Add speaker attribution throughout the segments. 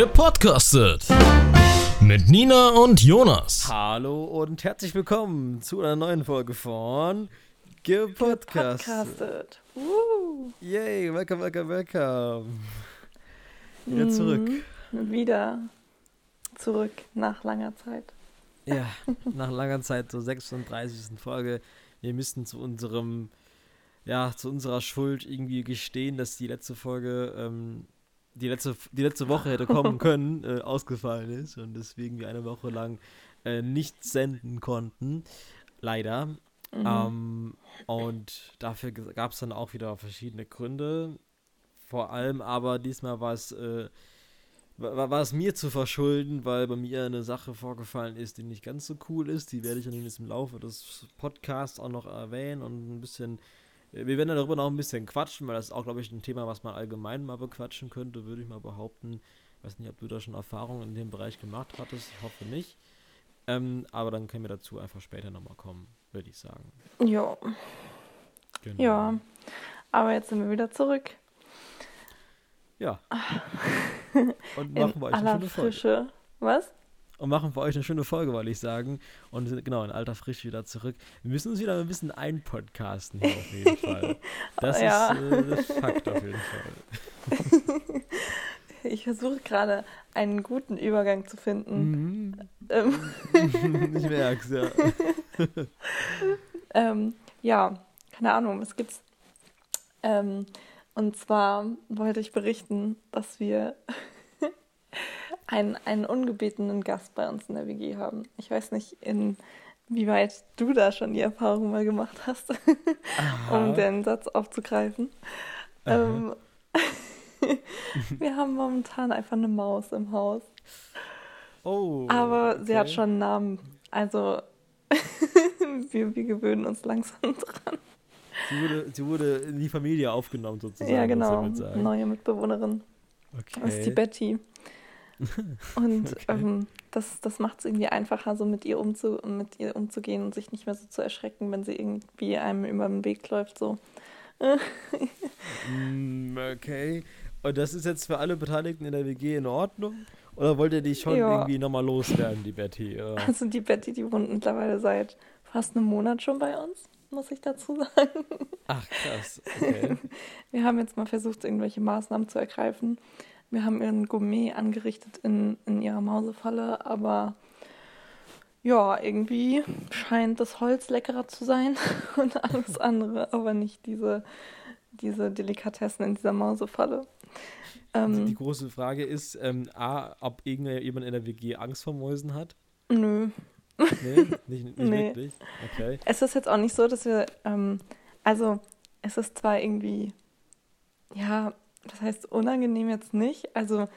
Speaker 1: Gepodcastet mit Nina und Jonas.
Speaker 2: Hallo und herzlich willkommen zu einer neuen Folge von Gepodcastet.
Speaker 3: Gepodcastet. Uh.
Speaker 2: Yay, welcome, welcome, welcome. Wieder zurück.
Speaker 3: Mhm, Wieder zurück nach langer Zeit.
Speaker 2: Ja, nach langer Zeit zur 36. Folge. Wir müssten zu unserem, ja, zu unserer Schuld irgendwie gestehen, dass die letzte Folge, ähm, die letzte, die letzte Woche hätte kommen können, äh, ausgefallen ist und deswegen wir eine Woche lang äh, nicht senden konnten. Leider.
Speaker 3: Mhm.
Speaker 2: Ähm, und dafür gab es dann auch wieder verschiedene Gründe. Vor allem aber diesmal war es, äh, war, war es mir zu verschulden, weil bei mir eine Sache vorgefallen ist, die nicht ganz so cool ist. Die werde ich dann jetzt im Laufe des Podcasts auch noch erwähnen und ein bisschen. Wir werden darüber noch ein bisschen quatschen, weil das ist auch, glaube ich, ein Thema, was man allgemein mal bequatschen könnte, würde ich mal behaupten. Ich weiß nicht, ob du da schon Erfahrungen in dem Bereich gemacht hattest. Ich hoffe nicht. Ähm, aber dann können wir dazu einfach später nochmal kommen, würde ich sagen.
Speaker 3: Ja,
Speaker 2: Genau.
Speaker 3: ja. Aber jetzt sind wir wieder zurück.
Speaker 2: Ja. Und
Speaker 3: In
Speaker 2: machen wir euch eine schöne Folge.
Speaker 3: Frische. Was?
Speaker 2: Und machen für euch eine schöne Folge, wollte ich sagen. Und sind genau in alter Frische wieder zurück. Wir müssen uns wieder ein bisschen einpodcasten hier auf jeden Fall. Das
Speaker 3: Ja.
Speaker 2: ist äh, das Fakt auf jeden Fall.
Speaker 3: Ich versuche gerade einen guten Übergang zu finden.
Speaker 2: Mhm.
Speaker 3: Ähm,
Speaker 2: ich merk's, ja.
Speaker 3: ähm, ja, keine Ahnung, was gibt's? Ähm, und zwar wollte ich berichten, dass wir einen, einen ungebetenen Gast bei uns in der WG haben. Ich weiß nicht, inwieweit du da schon die Erfahrung mal gemacht hast, um den Satz aufzugreifen. Ähm, wir haben momentan einfach eine Maus im Haus.
Speaker 2: Oh.
Speaker 3: Aber sie hat
Speaker 2: okay.
Speaker 3: schon einen Namen. Also wir, wir gewöhnen uns langsam dran.
Speaker 2: Sie wurde, sie wurde in die Familie aufgenommen, sozusagen.
Speaker 3: ja, genau.
Speaker 2: sagen.
Speaker 3: Neue Mitbewohnerin.
Speaker 2: Okay.
Speaker 3: Das ist die Betty. Und
Speaker 2: Okay.
Speaker 3: ähm, das, das macht es irgendwie einfacher, so mit ihr, umzu, mit ihr umzugehen und sich nicht mehr so zu erschrecken, wenn sie irgendwie einem über den Weg läuft. So.
Speaker 2: Mm, okay. Und das ist jetzt für alle Beteiligten in der WG in Ordnung? Oder wollt ihr die schon
Speaker 3: Ja.
Speaker 2: irgendwie nochmal loswerden, die Betty? Oder?
Speaker 3: Also die Betty, die wohnt mittlerweile seit fast einem Monat schon bei uns, muss ich dazu sagen.
Speaker 2: Ach, krass. Okay.
Speaker 3: Wir haben jetzt mal versucht, irgendwelche Maßnahmen zu ergreifen. Wir haben ihren Gourmet angerichtet in, in ihrer Mausefalle, aber ja, irgendwie scheint das Holz leckerer zu sein und alles andere, aber nicht diese, diese Delikatessen in dieser Mausefalle.
Speaker 2: Also die
Speaker 3: Ähm,
Speaker 2: große Frage ist, ähm, A, ob irgendjemand in der WG Angst vor Mäusen hat?
Speaker 3: nö.
Speaker 2: Nee, nicht, nicht
Speaker 3: Nee.
Speaker 2: wirklich. Okay.
Speaker 3: Es ist jetzt auch nicht so, dass wir, ähm, also es ist zwar irgendwie, ja, das heißt unangenehm jetzt nicht. Also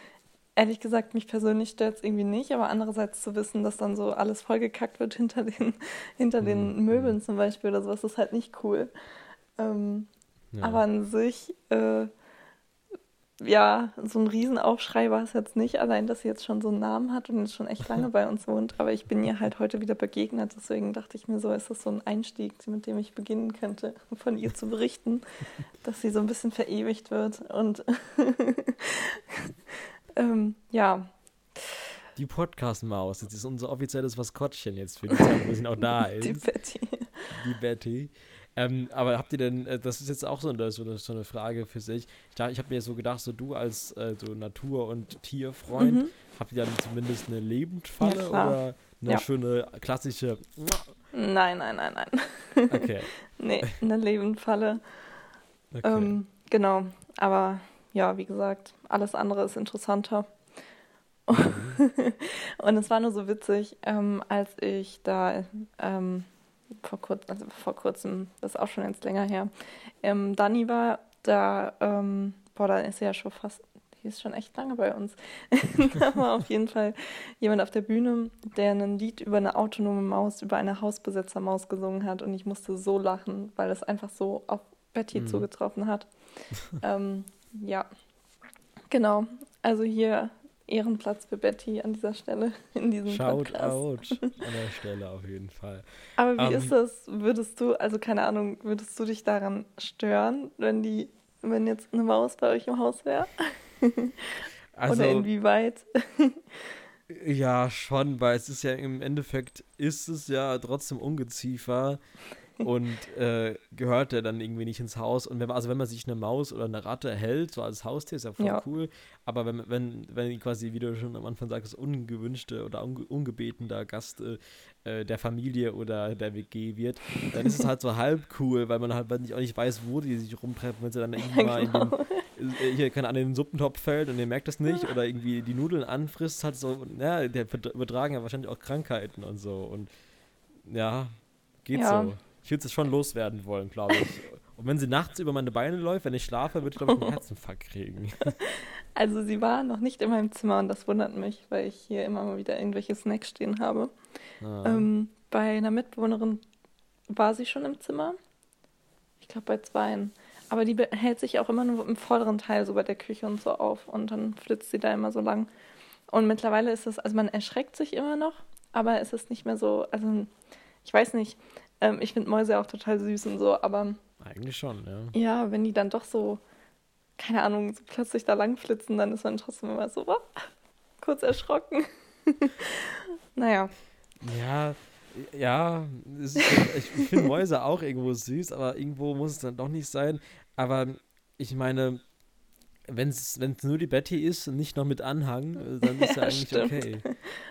Speaker 3: ehrlich gesagt, mich persönlich stört es irgendwie nicht, aber andererseits zu wissen, dass dann so alles vollgekackt wird hinter den, hinter den
Speaker 2: Mhm.
Speaker 3: Möbeln zum Beispiel oder sowas, ist halt nicht cool. Ähm,
Speaker 2: Ja.
Speaker 3: Aber an sich, äh, ja, so ein Riesenaufschrei war es jetzt nicht, allein, dass sie jetzt schon so einen Namen hat und jetzt schon echt lange bei uns wohnt. Aber ich bin ihr halt heute wieder begegnet, deswegen dachte ich mir so, ist das so ein Einstieg, mit dem ich beginnen könnte, von ihr zu berichten, dass sie so ein bisschen verewigt wird. Und ähm, ja,
Speaker 2: Die Podcast-Maus, das ist unser offizielles Maskottchen jetzt für die Zeit, wo sie noch da ist.
Speaker 3: die Betty.
Speaker 2: Die Betty. Ähm, aber habt ihr denn, äh, das ist jetzt auch so eine, so eine, so eine Frage für sich. Ich, dachte- ich habe mir so gedacht, so du als äh, so Natur- und Tierfreund,
Speaker 3: Mhm.
Speaker 2: habt ihr dann zumindest eine Lebendfalle
Speaker 3: Ja,
Speaker 2: oder eine
Speaker 3: Ja.
Speaker 2: schöne klassische.
Speaker 3: Nein, nein, nein, nein.
Speaker 2: Okay.
Speaker 3: Nee, eine Lebendfalle.
Speaker 2: okay.
Speaker 3: Ähm, genau, aber ja, wie gesagt, alles andere ist interessanter. Und es war nur so witzig, ähm, als ich da ähm, vor, kurz, also vor kurzem, das ist auch schon jetzt länger her, ähm, Dani war, da, ähm, boah, da ist sie ja schon fast, die ist schon echt lange bei uns. da war auf jeden Fall jemand auf der Bühne, der ein Lied über eine autonome Maus, über eine Hausbesetzermaus gesungen hat und ich musste so lachen, weil es einfach so auf Betty
Speaker 2: Mhm.
Speaker 3: zugetroffen hat. ähm, ja, genau. Also hier Ehrenplatz für Betty an dieser Stelle in diesem
Speaker 2: Shout
Speaker 3: Podcast.
Speaker 2: out an der Stelle auf jeden Fall.
Speaker 3: Aber wie
Speaker 2: Ähm,
Speaker 3: ist das? Würdest du, also keine Ahnung, würdest du dich daran stören, wenn die, wenn jetzt eine Maus bei euch im Haus wäre?
Speaker 2: Also,
Speaker 3: Oder inwieweit?
Speaker 2: Ja, schon, weil es ist ja im Endeffekt ist es ja trotzdem Ungeziefer und äh, gehört ja dann irgendwie nicht ins Haus. Und wenn man, also wenn man sich eine Maus oder eine Ratte hält, so als Haustier, ist ja voll
Speaker 3: Ja.
Speaker 2: cool. Aber wenn, wenn, wenn quasi, wie du schon am Anfang sagst, ungewünschte oder unge ungebetener Gast äh, äh, der Familie oder der WG wird, dann ist es halt so halb cool, weil man halt nicht, auch nicht weiß, wo die sich rumtreffen, wenn sie dann irgendwie mal in den
Speaker 3: genau.
Speaker 2: äh, hier keine Ahnung, in den Suppentopf fällt und ihr merkt das nicht oder irgendwie die Nudeln anfrisst, hat so, ja, der übertragen ja wahrscheinlich auch Krankheiten und so und ja, geht
Speaker 3: Ja.
Speaker 2: so. Ich würde es schon loswerden wollen, glaube ich. Und wenn sie nachts über meine Beine läuft, wenn ich schlafe, würde ich, glaube ich, einen Herzinfarkt kriegen.
Speaker 3: Also sie war noch nicht in meinem Zimmer und das wundert mich, weil ich hier immer mal wieder irgendwelche Snacks stehen habe.
Speaker 2: Ah.
Speaker 3: Ähm, bei einer Mitbewohnerin war sie schon im Zimmer. Ich glaube bei zweien. Aber die hält sich auch immer nur im vorderen Teil, so bei der Küche und so auf. Und dann flitzt sie da immer so lang. Und mittlerweile ist es, also man erschreckt sich immer noch, aber es ist nicht mehr so, also ich weiß nicht, ähm, ich finde Mäuse auch total süß und so, aber
Speaker 2: Eigentlich schon, ja.
Speaker 3: ja, wenn die dann doch so, keine Ahnung, so plötzlich da lang flitzen, dann ist man trotzdem immer so, "Wow", kurz erschrocken. naja,
Speaker 2: Ja, ja, ist, ich finde Mäuse auch irgendwo süß, aber irgendwo muss es dann doch nicht sein. Aber ich meine, wenn es nur die Betty ist und nicht noch mit Anhang, äh, dann ist ja,
Speaker 3: Ja,
Speaker 2: eigentlich
Speaker 3: stimmt.
Speaker 2: okay.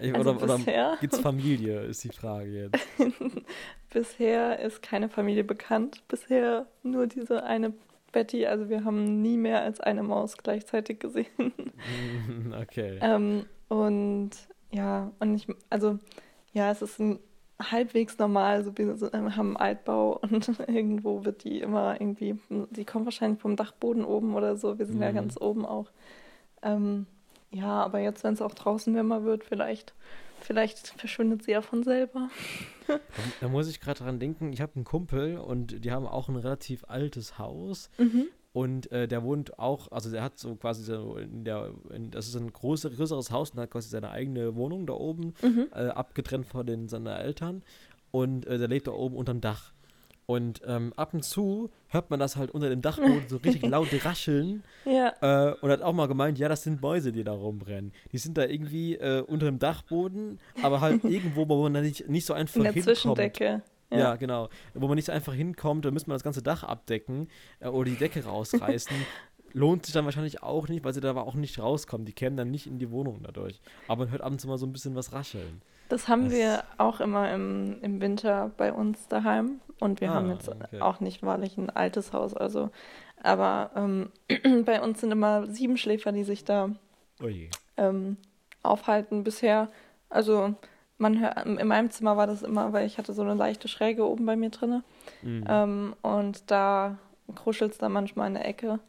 Speaker 2: Ich,
Speaker 3: Also
Speaker 2: oder oder gibt es Familie, ist die Frage jetzt.
Speaker 3: bisher ist keine Familie bekannt. Bisher nur diese eine Betty. Also wir haben nie mehr als eine Maus gleichzeitig gesehen.
Speaker 2: okay.
Speaker 3: Ähm, und ja, und ich, also ja, es ist ein halbwegs normal. So, wir haben einen Altbau und irgendwo wird die immer irgendwie, die kommt wahrscheinlich vom Dachboden oben oder so. Wir sind ja
Speaker 2: Mhm.
Speaker 3: ganz oben auch. Ähm, ja, aber jetzt, wenn es auch draußen wärmer wird, vielleicht, vielleicht verschwindet sie ja von selber.
Speaker 2: Da, da muss ich gerade dran denken, ich habe einen Kumpel und die haben auch ein relativ altes Haus.
Speaker 3: Mhm.
Speaker 2: Und äh, der wohnt auch, also der hat so quasi so in der, in, das ist ein großer, größeres Haus und hat quasi seine eigene Wohnung da oben,
Speaker 3: Mhm.
Speaker 2: äh, abgetrennt von den seinen Eltern. Und äh, der lebt da oben unterm Dach. Und ähm, ab und zu hört man das halt unter dem Dachboden so richtig laut rascheln.
Speaker 3: Ja,
Speaker 2: Äh, und hat auch mal gemeint, ja, das sind Mäuse, die da rumrennen. Die sind da irgendwie äh, unter dem Dachboden, aber halt irgendwo, wo man da nicht, nicht so einfach
Speaker 3: in der
Speaker 2: hinkommt.
Speaker 3: Zwischendecke.
Speaker 2: Ja. genau. Wo man nicht so einfach hinkommt, da müsste man das ganze Dach abdecken äh, oder die Decke rausreißen. Lohnt sich dann wahrscheinlich auch nicht, weil sie da aber auch nicht rauskommen. Die kämen dann nicht in die Wohnung dadurch. Aber man hört abends mal so ein bisschen was rascheln.
Speaker 3: Das haben
Speaker 2: Das-
Speaker 3: wir auch immer im, im Winter bei uns daheim. Und wir
Speaker 2: Ah,
Speaker 3: haben jetzt
Speaker 2: okay.
Speaker 3: auch nicht wahrlich ein altes Haus. Also, aber ähm, bei uns sind immer sieben Schläfer, die sich da ähm, aufhalten bisher. Also man hört, in meinem Zimmer war das immer, weil ich hatte so eine leichte Schräge oben bei mir drinne.
Speaker 2: Mhm.
Speaker 3: Ähm, und da kruschelt es dann manchmal in der Ecke.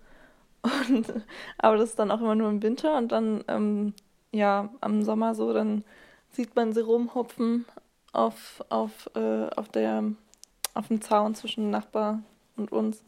Speaker 3: Und, aber das ist dann auch immer nur im Winter und dann, ähm, ja, am Sommer so, dann sieht man sie rumhopfen auf, auf, äh, auf, der, auf dem Zaun zwischen Nachbar und uns.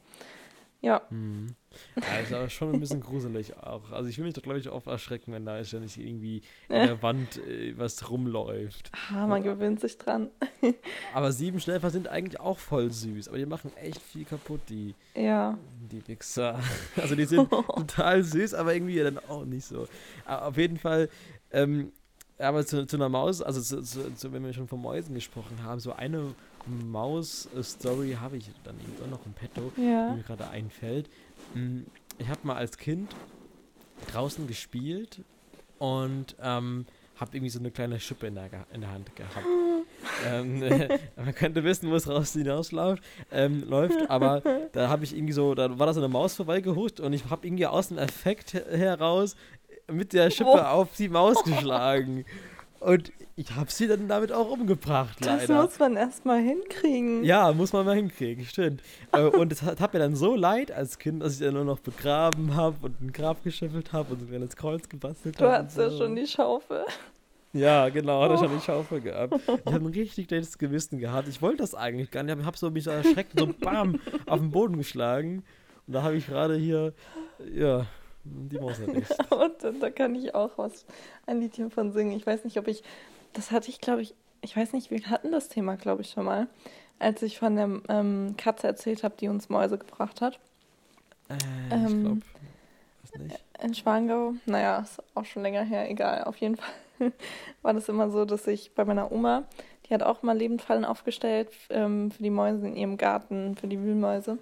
Speaker 3: Ja,
Speaker 2: Mhm. Aber schon ein bisschen gruselig auch. Also ich will mich doch, glaube ich, auch erschrecken, wenn da ständig irgendwie in der Wand äh, was rumläuft.
Speaker 3: ah, man gewöhnt sich dran.
Speaker 2: Aber Siebenschläfer sind eigentlich auch voll süß, aber die machen echt viel kaputt, die,
Speaker 3: Ja,
Speaker 2: die Wichser. Also die sind total süß, aber irgendwie dann auch nicht so. Aber auf jeden Fall, ähm, aber zu, zu einer Maus, also zu, zu, wenn wir schon von Mäusen gesprochen haben, so eine Maus-Story habe ich dann eben auch noch im Petto, die
Speaker 3: ja.
Speaker 2: mir gerade einfällt. Mm, Ich habe mal als Kind draußen gespielt und ähm, habe irgendwie so eine kleine Schippe in der, in der Hand gehabt. ähm, man könnte wissen, wo es raus hinausläuft, ähm, läuft, aber da habe ich irgendwie so, da war da so eine Maus vorbeigehuscht und ich habe irgendwie aus dem Effekt he- heraus mit der Schippe
Speaker 3: Oh.
Speaker 2: auf die Maus geschlagen. Und ich habe sie dann damit auch umgebracht,
Speaker 3: Das
Speaker 2: leider.
Speaker 3: muss man erstmal hinkriegen.
Speaker 2: Ja, muss man mal hinkriegen, stimmt. Äh, und es hat, hat mir dann so leid als Kind, dass ich dann nur noch begraben habe und ein Grab geschüffelt habe und so ein kleines Kreuz gebastelt
Speaker 3: Du
Speaker 2: habe.
Speaker 3: hattest ja schon die Schaufel.
Speaker 2: Ja, genau, hatte schon die Schaufel gehabt. Ich habe ein richtig schlechtes Gewissen gehabt. Ich wollte das eigentlich gar nicht, aber habe so mich so erschreckt, so bam, auf den Boden geschlagen. Und da habe ich gerade hier, ja, die Maus erwischt.
Speaker 3: Und dann, da kann ich auch was, ein Liedchen von singen. Ich weiß nicht, ob ich, das hatte ich, glaube ich, ich weiß nicht, wir hatten das Thema, glaube ich, schon mal, als ich von der ähm, Katze erzählt habe, die uns Mäuse gebracht hat.
Speaker 2: Äh, ich
Speaker 3: Ähm,
Speaker 2: glaube, weiß nicht.
Speaker 3: in Schwangau, naja, ist auch schon länger her, egal, auf jeden Fall war das immer so, dass ich bei meiner Oma, die hat auch mal Lebendfallen aufgestellt ähm, für die Mäuse in ihrem Garten, für die Wühlmäuse.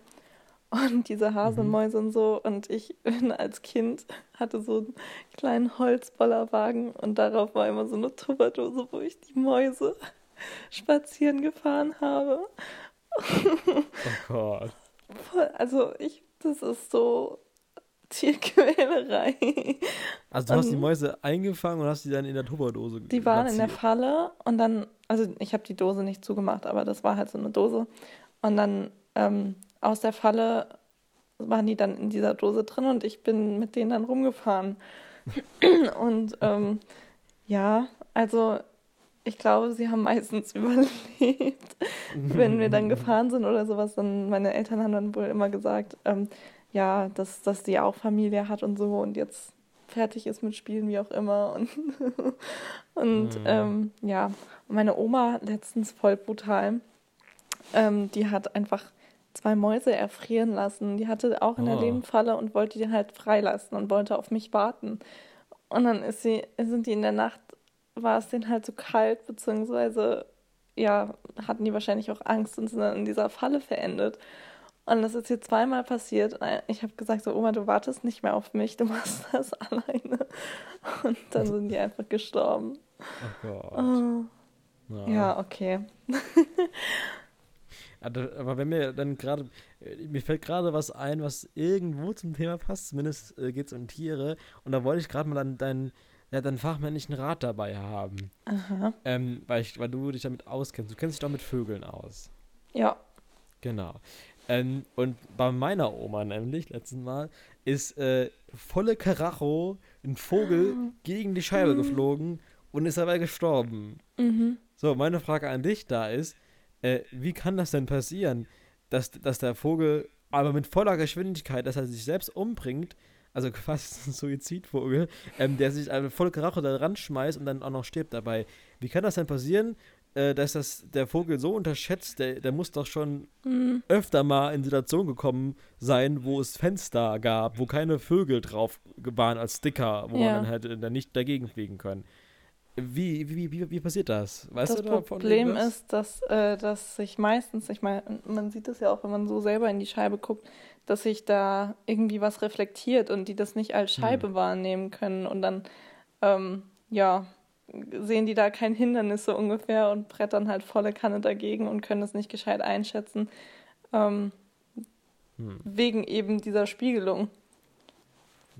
Speaker 3: Und diese Haselmäuse mhm. und so. Und ich bin als Kind, hatte so einen kleinen Holzbollerwagen und darauf war immer so eine Tupperdose, wo ich die Mäuse spazieren gefahren habe.
Speaker 2: Oh Gott.
Speaker 3: Also ich, das ist so Tierquälerei.
Speaker 2: Also du hast die Mäuse eingefangen und hast die dann in der Tupperdose
Speaker 3: Die waren in der Falle und dann, also ich habe die Dose nicht zugemacht, aber das war halt so eine Dose. Und dann ähm, aus der Falle waren die dann in dieser Dose drin und ich bin mit denen dann rumgefahren. und ähm, ja, also ich glaube, sie haben meistens überlebt, wenn wir dann gefahren sind oder sowas. Dann meine Eltern haben dann wohl immer gesagt, ähm, ja, dass, dass sie auch Familie hat und so und jetzt fertig ist mit Spielen, wie auch immer. Und, und mhm. ähm, ja, und meine Oma letztens voll brutal. Ähm, die hat einfach zwei Mäuse erfrieren lassen. Die hatte auch in der oh. Lebenfalle und wollte die halt freilassen und wollte auf mich warten. Und dann ist sie, sind die in der Nacht, war es denen halt so kalt, beziehungsweise ja, hatten die wahrscheinlich auch Angst und sind dann in dieser Falle verendet. Und das ist jetzt zweimal passiert. Ich habe gesagt, so Oma, du wartest nicht mehr auf mich, du machst das alleine. Und dann sind die einfach gestorben.
Speaker 2: Oh Gott.
Speaker 3: Oh. Ja. ja, okay.
Speaker 2: Aber wenn mir dann gerade, mir fällt gerade was ein, was irgendwo zum Thema passt, zumindest äh, geht es um Tiere. Und da wollte ich gerade mal dann deinen, ja, deinen fachmännlichen Rat dabei haben.
Speaker 3: Aha.
Speaker 2: Ähm, weil, ich, weil du dich damit auskennst. Du kennst dich doch mit Vögeln aus.
Speaker 3: Ja.
Speaker 2: Genau. Ähm, und bei meiner Oma nämlich, letzten Mal, ist äh, volle Karacho ein Vogel ah. gegen die Scheibe mhm. geflogen und ist dabei gestorben.
Speaker 3: Mhm.
Speaker 2: So, meine Frage an dich da ist, äh, wie kann das denn passieren, dass, dass der Vogel aber mit voller Geschwindigkeit, dass er sich selbst umbringt, also quasi ein Suizidvogel, ähm, der sich also volle Karacho da ran schmeißt und dann auch noch stirbt dabei. Wie kann das denn passieren? äh, dass das der Vogel so unterschätzt, der, der muss doch schon mhm. öfter mal in Situationen gekommen sein, wo es Fenster gab, wo keine Vögel drauf waren als Sticker, wo ja. man halt dann nicht dagegen fliegen können. Wie, wie, wie, wie passiert das? Weißt
Speaker 3: das du Problem ist, dass, äh, dass sich meistens, ich meine, man sieht es ja auch, wenn man so selber in die Scheibe guckt, dass sich da irgendwie was reflektiert und die das nicht als Scheibe hm. wahrnehmen können und dann, ähm, ja, sehen die da kein Hindernis so ungefähr und brettern halt volle Kanne dagegen und können es nicht gescheit einschätzen. Ähm, hm. Wegen eben dieser Spiegelung.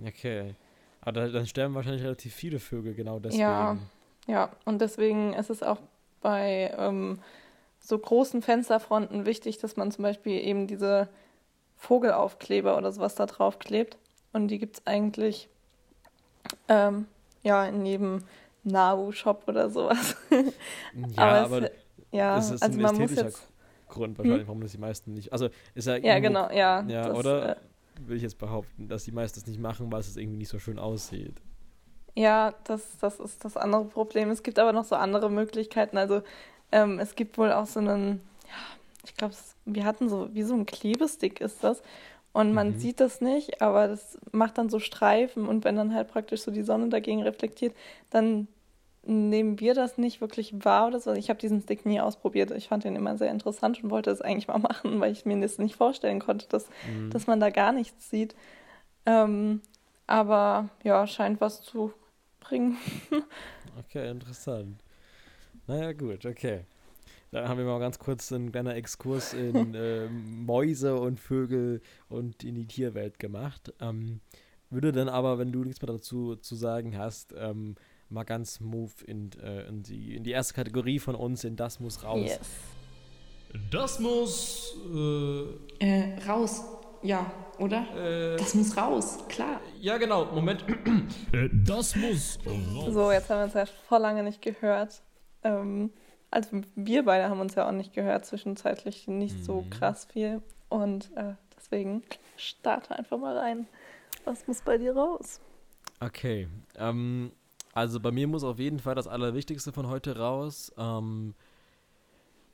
Speaker 2: Okay. Aber dann sterben wahrscheinlich relativ viele Vögel genau deswegen.
Speaker 3: Ja, ja. und deswegen ist es auch bei ähm, so großen Fensterfronten wichtig, dass man zum Beispiel eben diese Vogelaufkleber oder sowas da drauf klebt. Und die gibt es eigentlich ähm, ja in jedem Nabu-Shop oder sowas.
Speaker 2: ja, aber, aber es, ja, es ist also ein muss jetzt Grund wahrscheinlich, hm? warum das die meisten nicht. Also ist ja.
Speaker 3: Ja, genau, ja.
Speaker 2: Ja, das, oder äh, will ich jetzt behaupten, dass die meisten das nicht machen, weil es irgendwie nicht so schön aussieht.
Speaker 3: Ja, das, das ist das andere Problem. Es gibt aber noch so andere Möglichkeiten. Also ähm, es gibt wohl auch so einen, ja, ich glaube, wir hatten so, wie so ein Klebestick ist das. Und man mhm. sieht das nicht, aber das macht dann so Streifen und wenn dann halt praktisch so die Sonne dagegen reflektiert, dann nehmen wir das nicht wirklich wahr oder so. Ich habe diesen Stick nie ausprobiert. Ich fand den immer sehr interessant und wollte es eigentlich mal machen, weil ich mir das nicht vorstellen konnte, dass, mhm. dass man da gar nichts sieht. Ähm, aber ja, scheint was zu bringen.
Speaker 2: okay, interessant. Naja, gut, okay. Da haben wir mal ganz kurz einen kleinen Exkurs in äh, Mäuse und Vögel und in die Tierwelt gemacht. Ähm, würde dann aber, wenn du nichts mehr dazu zu sagen hast, ähm, mal ganz move in, äh, in, die, in die erste Kategorie von uns, in Das muss raus. Yes.
Speaker 1: Das muss
Speaker 3: äh, äh, raus, ja, oder? Äh, das muss raus, klar.
Speaker 2: Ja, genau, Moment.
Speaker 1: Äh, das muss raus.
Speaker 3: So, jetzt haben wir uns ja vor lange nicht gehört. Ähm, also wir beide haben uns ja auch nicht gehört, zwischenzeitlich nicht mhm. so krass viel. Und äh, deswegen starte einfach mal rein. Was muss bei dir raus?
Speaker 2: Okay. Ähm, also bei mir muss auf jeden Fall das Allerwichtigste von heute raus. Ähm,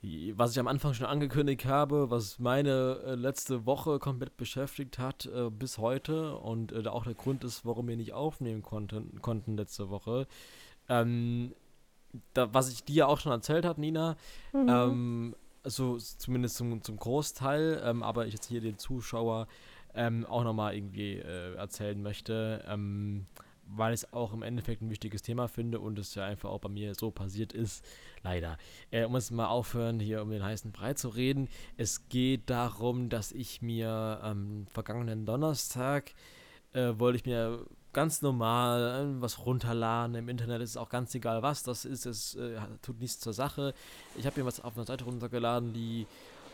Speaker 2: was ich am Anfang schon angekündigt habe, was meine äh, letzte Woche komplett beschäftigt hat äh, bis heute und äh, auch der Grund ist, warum wir nicht aufnehmen konnten, konnten letzte Woche. Ähm, da, was ich dir auch schon erzählt habe, Nina, mhm. ähm, also zumindest zum, zum Großteil, ähm, aber ich jetzt hier den Zuschauer ähm, auch nochmal irgendwie äh, erzählen möchte. Ähm, weil ich es auch im Endeffekt ein wichtiges Thema finde und es ja einfach auch bei mir so passiert ist. Leider. Äh, um es mal aufhören, hier um den heißen Brei zu reden. Es geht darum, dass ich mir am vergangenen Donnerstag äh, wollte ich mir ganz normal äh, was runterladen. Im Internet ist auch ganz egal, was das ist. Es äh, tut nichts zur Sache. Ich habe mir was auf einer Seite runtergeladen, die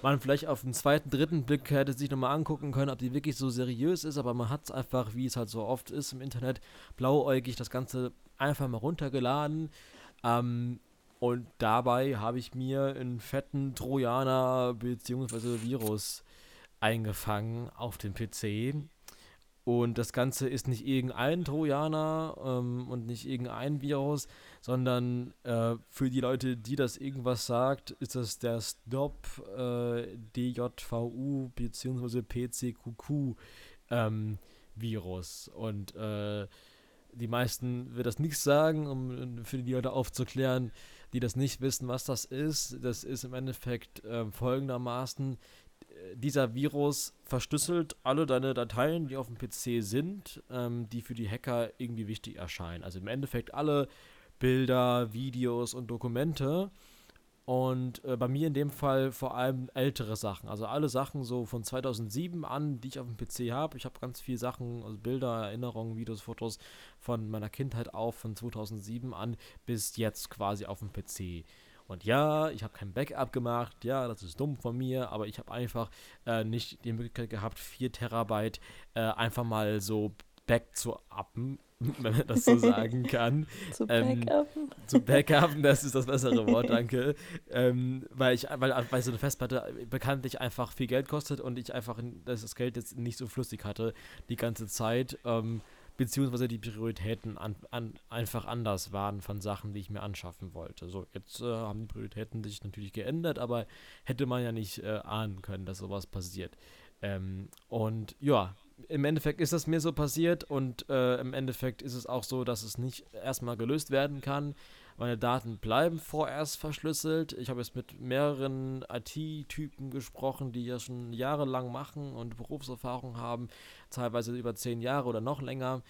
Speaker 2: man vielleicht auf den zweiten, dritten Blick hätte sich nochmal angucken können, ob die wirklich so seriös ist, aber man hat es einfach, wie es halt so oft ist im Internet, blauäugig das Ganze einfach mal runtergeladen. Ähm, und dabei habe ich mir einen fetten Trojaner bzw. Virus eingefangen auf dem PC. Und das Ganze ist nicht irgendein Trojaner ähm, und nicht irgendein Virus, sondern äh, für die Leute, die das irgendwas sagt, ist das der Stop äh, DJVU bzw. PCQQ ähm, Virus. Und äh, die meisten wird das nichts sagen, um für die Leute aufzuklären, die das nicht wissen, was das ist. Das ist im Endeffekt äh, folgendermaßen dieser Virus verschlüsselt alle deine Dateien, die auf dem PC sind, ähm, die für die Hacker irgendwie wichtig erscheinen. Also im Endeffekt alle Bilder, Videos und Dokumente. Und äh, bei mir in dem Fall vor allem ältere Sachen. Also alle Sachen so von 2007 an, die ich auf dem PC habe. Ich habe ganz viele Sachen, also Bilder, Erinnerungen, Videos, Fotos von meiner Kindheit auf, von 2007 an bis jetzt quasi auf dem PC. Und ja, ich habe kein Backup gemacht, ja, das ist dumm von mir, aber ich habe einfach äh, nicht die Möglichkeit gehabt, 4 Terabyte äh, einfach mal so back zu uppen, wenn man das so sagen kann.
Speaker 3: zu ähm, backuppen.
Speaker 2: Zu backuppen, das ist das bessere Wort, danke. ähm, weil ich, weil, weil so eine Festplatte bekanntlich einfach viel Geld kostet und ich einfach das Geld jetzt nicht so flüssig hatte die ganze Zeit. Ähm, beziehungsweise die Prioritäten an, an, einfach anders waren von Sachen, die ich mir anschaffen wollte. So, jetzt äh, haben die Prioritäten sich natürlich geändert, aber hätte man ja nicht äh, ahnen können, dass sowas passiert. Ähm, und ja, im Endeffekt ist das mir so passiert und äh, im Endeffekt ist es auch so, dass es nicht erstmal gelöst werden kann. Meine Daten bleiben vorerst verschlüsselt. Ich habe jetzt mit mehreren IT-Typen gesprochen, die ja schon jahrelang machen und Berufserfahrung haben, teilweise über zehn Jahre oder noch länger.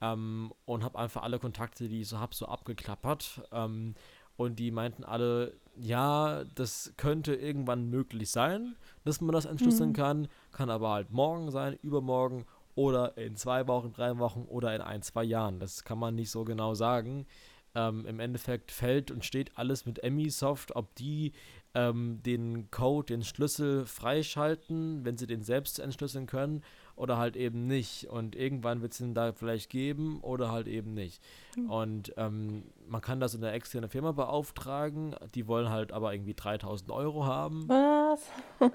Speaker 2: Ähm, und habe einfach alle Kontakte, die ich so habe, so abgeklappert. Ähm, und die meinten alle, ja, das könnte irgendwann möglich sein, dass man das entschlüsseln mhm. kann, kann aber halt morgen sein, übermorgen oder in zwei Wochen, drei Wochen oder in ein, zwei Jahren. Das kann man nicht so genau sagen. Ähm, Im Endeffekt fällt und steht alles mit Emisoft, ob die ähm, den Code, den Schlüssel freischalten, wenn sie den selbst entschlüsseln können, oder halt eben nicht. Und irgendwann wird es ihn da vielleicht geben oder halt eben nicht. Mhm. Und ähm, man kann das in der externen Firma beauftragen, die wollen halt aber irgendwie 3000 Euro haben.
Speaker 3: Was?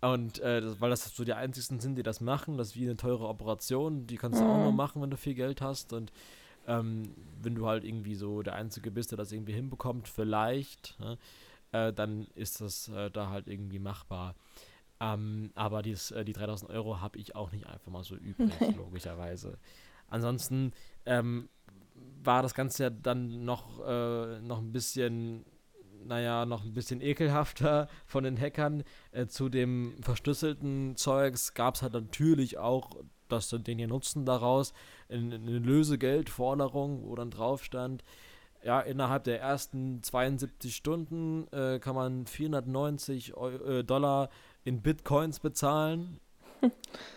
Speaker 2: Und äh, das, weil das so die einzigsten sind, die das machen, das ist wie eine teure Operation, die kannst du mhm. auch nur machen, wenn du viel Geld hast. Und ähm, wenn du halt irgendwie so der Einzige bist, der das irgendwie hinbekommt, vielleicht, ne, äh, dann ist das äh, da halt irgendwie machbar. Ähm, aber dies, äh, die 3000 Euro habe ich auch nicht einfach mal so übrig, logischerweise. Ansonsten ähm, war das Ganze ja dann noch, äh, noch ein bisschen naja, noch ein bisschen ekelhafter von den Hackern. Äh, zu dem verschlüsselten Zeugs gab es halt natürlich auch das den hier nutzen daraus, eine Lösegeldforderung, wo dann drauf stand, ja, innerhalb der ersten 72 Stunden äh, kann man 490 Euro, äh, Dollar in Bitcoins bezahlen.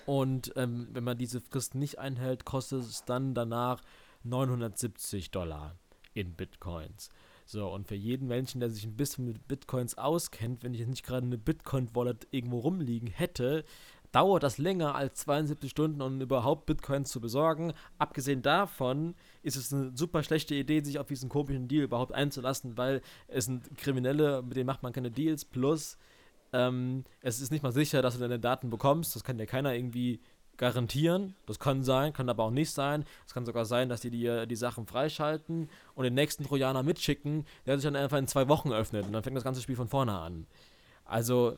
Speaker 2: Und ähm, wenn man diese Frist nicht einhält, kostet es dann danach 970 Dollar in Bitcoins. So, und für jeden Menschen, der sich ein bisschen mit Bitcoins auskennt, wenn ich jetzt nicht gerade eine Bitcoin-Wallet irgendwo rumliegen hätte, dauert das länger als 72 Stunden, um überhaupt Bitcoins zu besorgen. Abgesehen davon ist es eine super schlechte Idee, sich auf diesen komischen Deal überhaupt einzulassen, weil es sind Kriminelle, mit denen macht man keine Deals. Plus, ähm, es ist nicht mal sicher, dass du deine Daten bekommst. Das kann ja keiner irgendwie garantieren. Das kann sein, kann aber auch nicht sein. Es kann sogar sein, dass die dir die Sachen freischalten und den nächsten Trojaner mitschicken, der sich dann einfach in zwei Wochen öffnet und dann fängt das ganze Spiel von vorne an. Also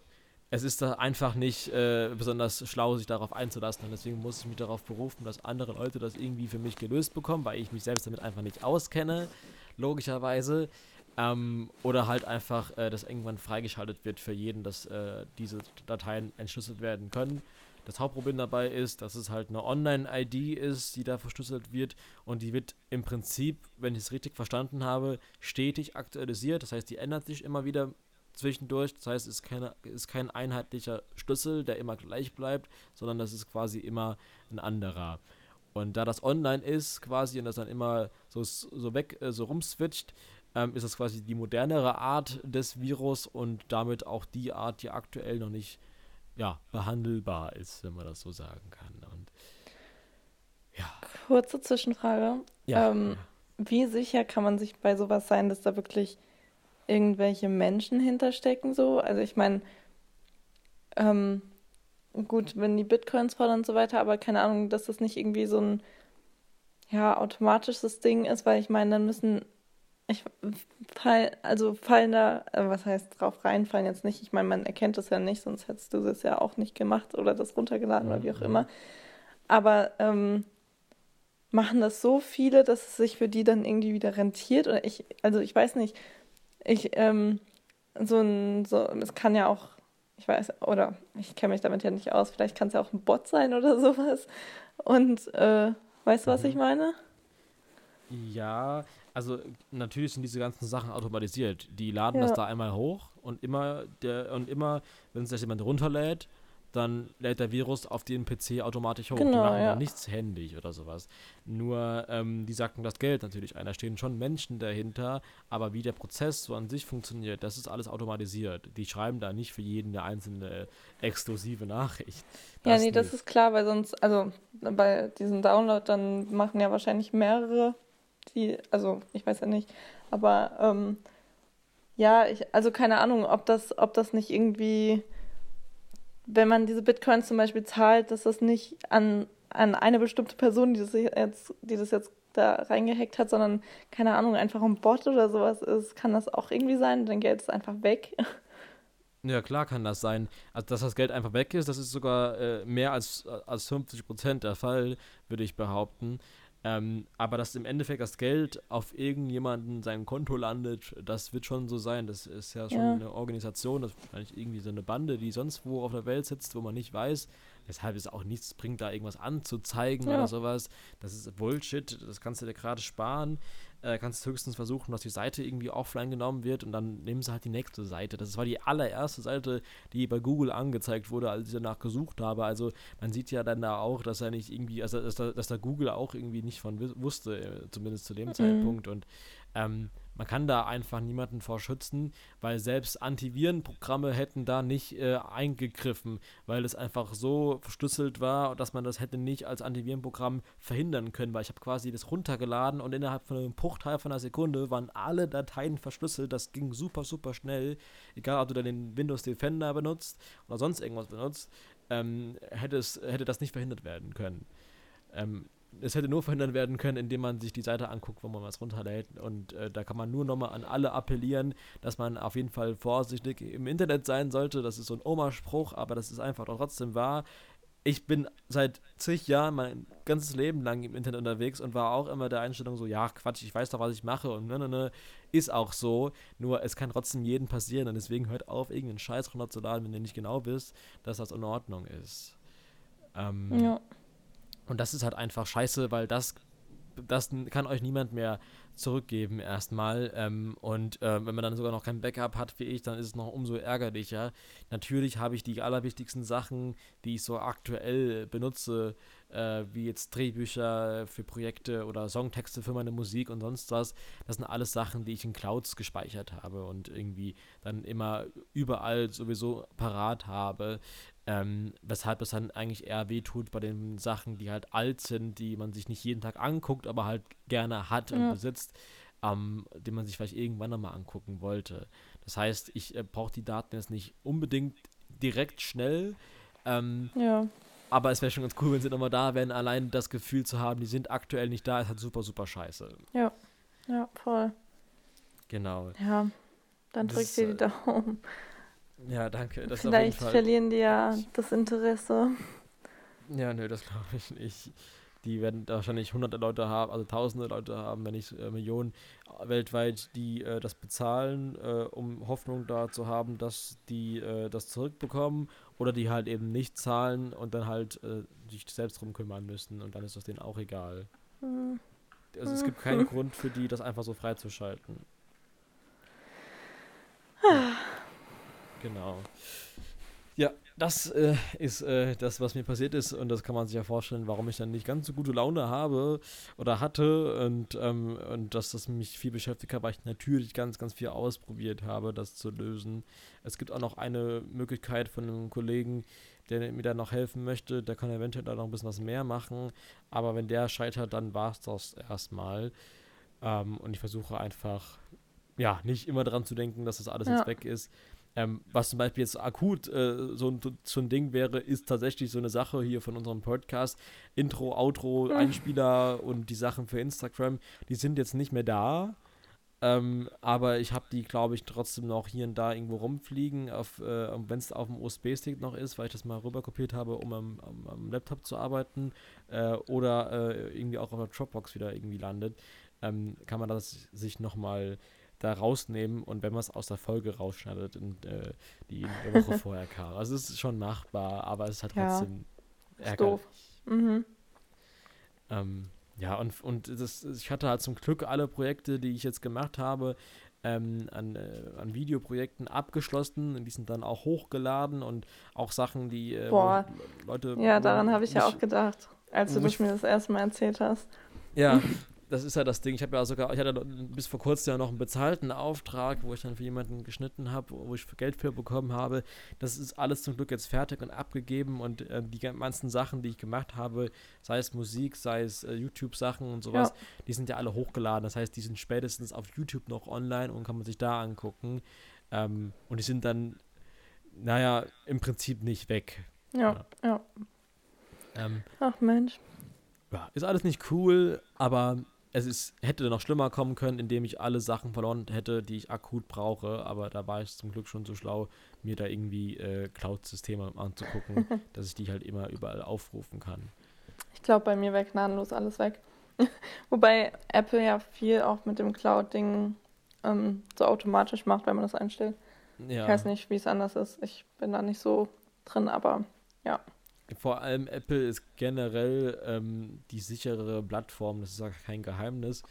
Speaker 2: es ist da einfach nicht äh, besonders schlau, sich darauf einzulassen. Und deswegen muss ich mich darauf berufen, dass andere Leute das irgendwie für mich gelöst bekommen, weil ich mich selbst damit einfach nicht auskenne, logischerweise. Ähm, oder halt einfach, äh, dass irgendwann freigeschaltet wird für jeden, dass äh, diese Dateien entschlüsselt werden können. Das Hauptproblem dabei ist, dass es halt eine Online-ID ist, die da verschlüsselt wird und die wird im Prinzip, wenn ich es richtig verstanden habe, stetig aktualisiert. Das heißt, die ändert sich immer wieder zwischendurch. Das heißt, es ist, keine, ist kein einheitlicher Schlüssel, der immer gleich bleibt, sondern das ist quasi immer ein anderer. Und da das online ist quasi und das dann immer so, so weg, äh, so rumswitcht, ähm, ist das quasi die modernere Art des Virus und damit auch die Art, die aktuell noch nicht ja, behandelbar ist, wenn man das so sagen kann. Und
Speaker 3: ja. Kurze Zwischenfrage. Ja, ähm, ja. Wie sicher kann man sich bei sowas sein, dass da wirklich irgendwelche Menschen hinterstecken? So, also ich meine, ähm, gut, wenn die Bitcoins fordern und so weiter, aber keine Ahnung, dass das nicht irgendwie so ein ja automatisches Ding ist, weil ich meine, dann müssen ich fall, also fallen da, äh, was heißt drauf reinfallen jetzt nicht. Ich meine, man erkennt es ja nicht, sonst hättest du es ja auch nicht gemacht oder das runtergeladen mhm. oder wie auch mhm. immer. Aber ähm, machen das so viele, dass es sich für die dann irgendwie wieder rentiert? Oder ich, also ich weiß nicht, ich, ähm, so ein, so, es kann ja auch, ich weiß, oder ich kenne mich damit ja nicht aus, vielleicht kann es ja auch ein Bot sein oder sowas. Und äh, weißt du, was ich mhm. meine?
Speaker 2: Ja, also natürlich sind diese ganzen Sachen automatisiert. Die laden ja. das da einmal hoch und immer der und immer, wenn sich jemand runterlädt, dann lädt der Virus auf den PC automatisch hoch. Genau, die machen ja. da nichts händig oder sowas. Nur, ähm, die sacken das Geld natürlich ein. Da stehen schon Menschen dahinter, aber wie der Prozess so an sich funktioniert, das ist alles automatisiert. Die schreiben da nicht für jeden eine einzelne exklusive Nachricht.
Speaker 3: Das ja, nee, nicht. das ist klar, weil sonst, also bei diesem Download, dann machen ja wahrscheinlich mehrere die, also ich weiß ja nicht, aber ähm, ja, ich, also keine Ahnung, ob das, ob das nicht irgendwie, wenn man diese Bitcoins zum Beispiel zahlt, dass das nicht an, an eine bestimmte Person, die das jetzt, die das jetzt da reingehackt hat, sondern keine Ahnung, einfach ein Bot oder sowas ist, kann das auch irgendwie sein, dein Geld ist einfach weg.
Speaker 2: Ja, klar kann das sein. Also, dass das Geld einfach weg ist, das ist sogar äh, mehr als, als 50 Prozent der Fall, würde ich behaupten. Ähm, aber dass im Endeffekt das Geld auf irgendjemanden sein Konto landet, das wird schon so sein. Das ist ja schon ja. eine Organisation, das ist wahrscheinlich irgendwie so eine Bande, die sonst wo auf der Welt sitzt, wo man nicht weiß, weshalb es auch nichts bringt, da irgendwas anzuzeigen ja. oder sowas. Das ist Bullshit, das kannst du dir gerade sparen äh, kannst höchstens versuchen, dass die Seite irgendwie offline genommen wird und dann nehmen sie halt die nächste Seite. Das war die allererste Seite, die bei Google angezeigt wurde, als ich danach gesucht habe. Also man sieht ja dann da auch, dass er nicht irgendwie, also dass da, dass da Google auch irgendwie nicht von wusste, äh, zumindest zu dem mhm. Zeitpunkt. Und ähm, man kann da einfach niemanden vor schützen, weil selbst Antivirenprogramme hätten da nicht äh, eingegriffen, weil es einfach so verschlüsselt war, dass man das hätte nicht als Antivirenprogramm verhindern können, weil ich habe quasi das runtergeladen und innerhalb von einem Bruchteil von einer Sekunde waren alle Dateien verschlüsselt. Das ging super, super schnell. Egal, ob du dann den Windows Defender benutzt oder sonst irgendwas benutzt, ähm, hätte, es, hätte das nicht verhindert werden können. Ähm, es hätte nur verhindert werden können, indem man sich die Seite anguckt, wo man was runterlädt. Und äh, da kann man nur nochmal an alle appellieren, dass man auf jeden Fall vorsichtig im Internet sein sollte. Das ist so ein Oma-Spruch, aber das ist einfach trotzdem wahr. Ich bin seit zig Jahren mein ganzes Leben lang im Internet unterwegs und war auch immer der Einstellung so, ja, Quatsch, ich weiß doch, was ich mache und ne, ne, ne, ist auch so. Nur es kann trotzdem jedem passieren und deswegen hört auf, irgendeinen Scheiß runterzuladen, wenn ihr nicht genau wisst, dass das in Ordnung ist. Ähm, ja. Und das ist halt einfach scheiße, weil das, das kann euch niemand mehr zurückgeben erstmal. Ähm, und äh, wenn man dann sogar noch kein Backup hat wie ich, dann ist es noch umso ärgerlicher. Natürlich habe ich die allerwichtigsten Sachen, die ich so aktuell benutze, äh, wie jetzt Drehbücher für Projekte oder Songtexte für meine Musik und sonst was. Das sind alles Sachen, die ich in Clouds gespeichert habe und irgendwie dann immer überall sowieso parat habe. Ähm, weshalb es dann eigentlich eher wehtut bei den Sachen, die halt alt sind, die man sich nicht jeden Tag anguckt, aber halt gerne hat und ja. besitzt, ähm, den man sich vielleicht irgendwann nochmal angucken wollte. Das heißt, ich äh, brauche die Daten jetzt nicht unbedingt direkt schnell. Ähm, ja. aber es wäre schon ganz cool, wenn sie nochmal da wären. Allein das Gefühl zu haben, die sind aktuell nicht da, ist halt super, super scheiße.
Speaker 3: Ja, ja, voll.
Speaker 2: Genau.
Speaker 3: Ja, dann
Speaker 2: Das
Speaker 3: drück
Speaker 2: ist,
Speaker 3: dir die
Speaker 2: äh,
Speaker 3: Daumen.
Speaker 2: Ja, danke. Das
Speaker 3: Vielleicht verlieren die ja das Interesse.
Speaker 2: Ja, nö, das glaube ich nicht. Die werden wahrscheinlich hunderte Leute haben, also tausende Leute haben, wenn nicht äh, Millionen äh, weltweit, die äh, das bezahlen, äh, um Hoffnung da zu haben, dass die äh, das zurückbekommen oder die halt eben nicht zahlen und dann halt äh, sich selbst drum kümmern müssen und dann ist das denen auch egal.
Speaker 3: Hm.
Speaker 2: Also es gibt keinen Grund für die, das einfach so freizuschalten.
Speaker 3: Ah.
Speaker 2: Ja. Genau. Ja, das äh, ist äh, das, was mir passiert ist und das kann man sich ja vorstellen, warum ich dann nicht ganz so gute Laune habe oder hatte und, ähm, und dass das mich viel beschäftigt hat, weil ich natürlich ganz, ganz viel ausprobiert habe, das zu lösen. Es gibt auch noch eine Möglichkeit von einem Kollegen, der mir da noch helfen möchte, der kann eventuell da noch ein bisschen was mehr machen, aber wenn der scheitert, dann war es das erstmal. Ähm, und ich versuche einfach, ja, nicht immer daran zu denken, dass das alles
Speaker 3: Ja.
Speaker 2: jetzt weg ist. Ähm, was zum Beispiel jetzt akut äh, so, ein, so ein Ding wäre, ist tatsächlich so eine Sache hier von unserem Podcast. Intro, Outro, Einspieler und die Sachen für Instagram, die sind jetzt nicht mehr da. Ähm, aber ich habe die, glaube ich, trotzdem noch hier und da irgendwo rumfliegen, äh, wenn es auf dem USB-Stick noch ist, weil ich das mal rüberkopiert habe, um am, am, am Laptop zu arbeiten. Äh, oder äh, irgendwie auch auf der Dropbox wieder irgendwie landet. Ähm, kann man das sich nochmal da rausnehmen und wenn man es aus der Folge rausschneidet und äh, die eine Woche vorher kam. Also es ist schon machbar, aber es halt
Speaker 3: Ja,
Speaker 2: trotzdem
Speaker 3: doof. Mhm.
Speaker 2: Ähm, ja, und, und das, ich hatte halt zum Glück alle Projekte, die ich jetzt gemacht habe, ähm, an, äh, an Videoprojekten abgeschlossen. Und die sind dann auch hochgeladen und auch Sachen, die äh,
Speaker 3: Boah.
Speaker 2: Leute.
Speaker 3: Ja, daran habe ich ja
Speaker 2: mich-
Speaker 3: auch gedacht, als du
Speaker 2: wo
Speaker 3: das
Speaker 2: ich-
Speaker 3: mir das erste Mal erzählt hast.
Speaker 2: Ja, das ist ja das Ding. Ich habe ja sogar, ich hatte bis vor kurzem ja noch einen bezahlten Auftrag, wo ich dann für jemanden geschnitten habe, wo ich Geld für bekommen habe. Das ist alles zum Glück jetzt fertig und abgegeben und äh, die ganzen Sachen, die ich gemacht habe, sei es Musik, sei es äh, YouTube-Sachen und sowas, die sind ja alle hochgeladen. Das heißt, die sind spätestens auf YouTube noch online und kann man sich da angucken. Ähm, und die sind dann, naja, im Prinzip nicht weg.
Speaker 3: Ja, ja.
Speaker 2: Ähm,
Speaker 3: Ach Mensch.
Speaker 2: ja, ist alles nicht cool, aber es ist, hätte noch schlimmer kommen können, indem ich alle Sachen verloren hätte, die ich akut brauche. Aber da war ich zum Glück schon so schlau, mir da irgendwie äh, Cloud-Systeme anzugucken, dass ich die halt immer überall aufrufen kann.
Speaker 3: Ich glaube, bei mir wäre gnadenlos alles weg. Wobei Apple ja viel auch mit dem Cloud-Ding ähm, so automatisch macht, wenn man das einstellt.
Speaker 2: Ja,
Speaker 3: Ich weiß nicht, wie es anders ist. Ich bin da nicht so drin, aber ja.
Speaker 2: Vor allem Apple ist generell ähm, die sichere Plattform, das ist ja kein Geheimnis,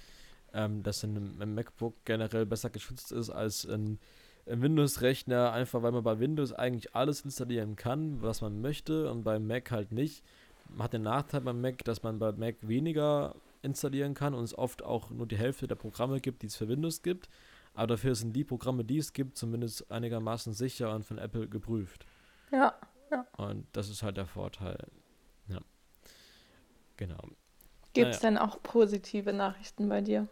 Speaker 2: ähm, dass ein, ein MacBook generell besser geschützt ist als ein, ein Windows-Rechner, einfach weil man bei Windows eigentlich alles installieren kann, was man möchte und beim Mac halt nicht. Man hat den Nachteil beim Mac, dass man bei Mac weniger installieren kann und es oft auch nur die Hälfte der Programme gibt, die es für Windows gibt. Aber dafür sind die Programme, die es gibt, zumindest einigermaßen sicher und von Apple geprüft.
Speaker 3: Ja,
Speaker 2: Und das ist halt der Vorteil. Ja. Genau.
Speaker 3: gibt es denn auch positive Nachrichten bei dir?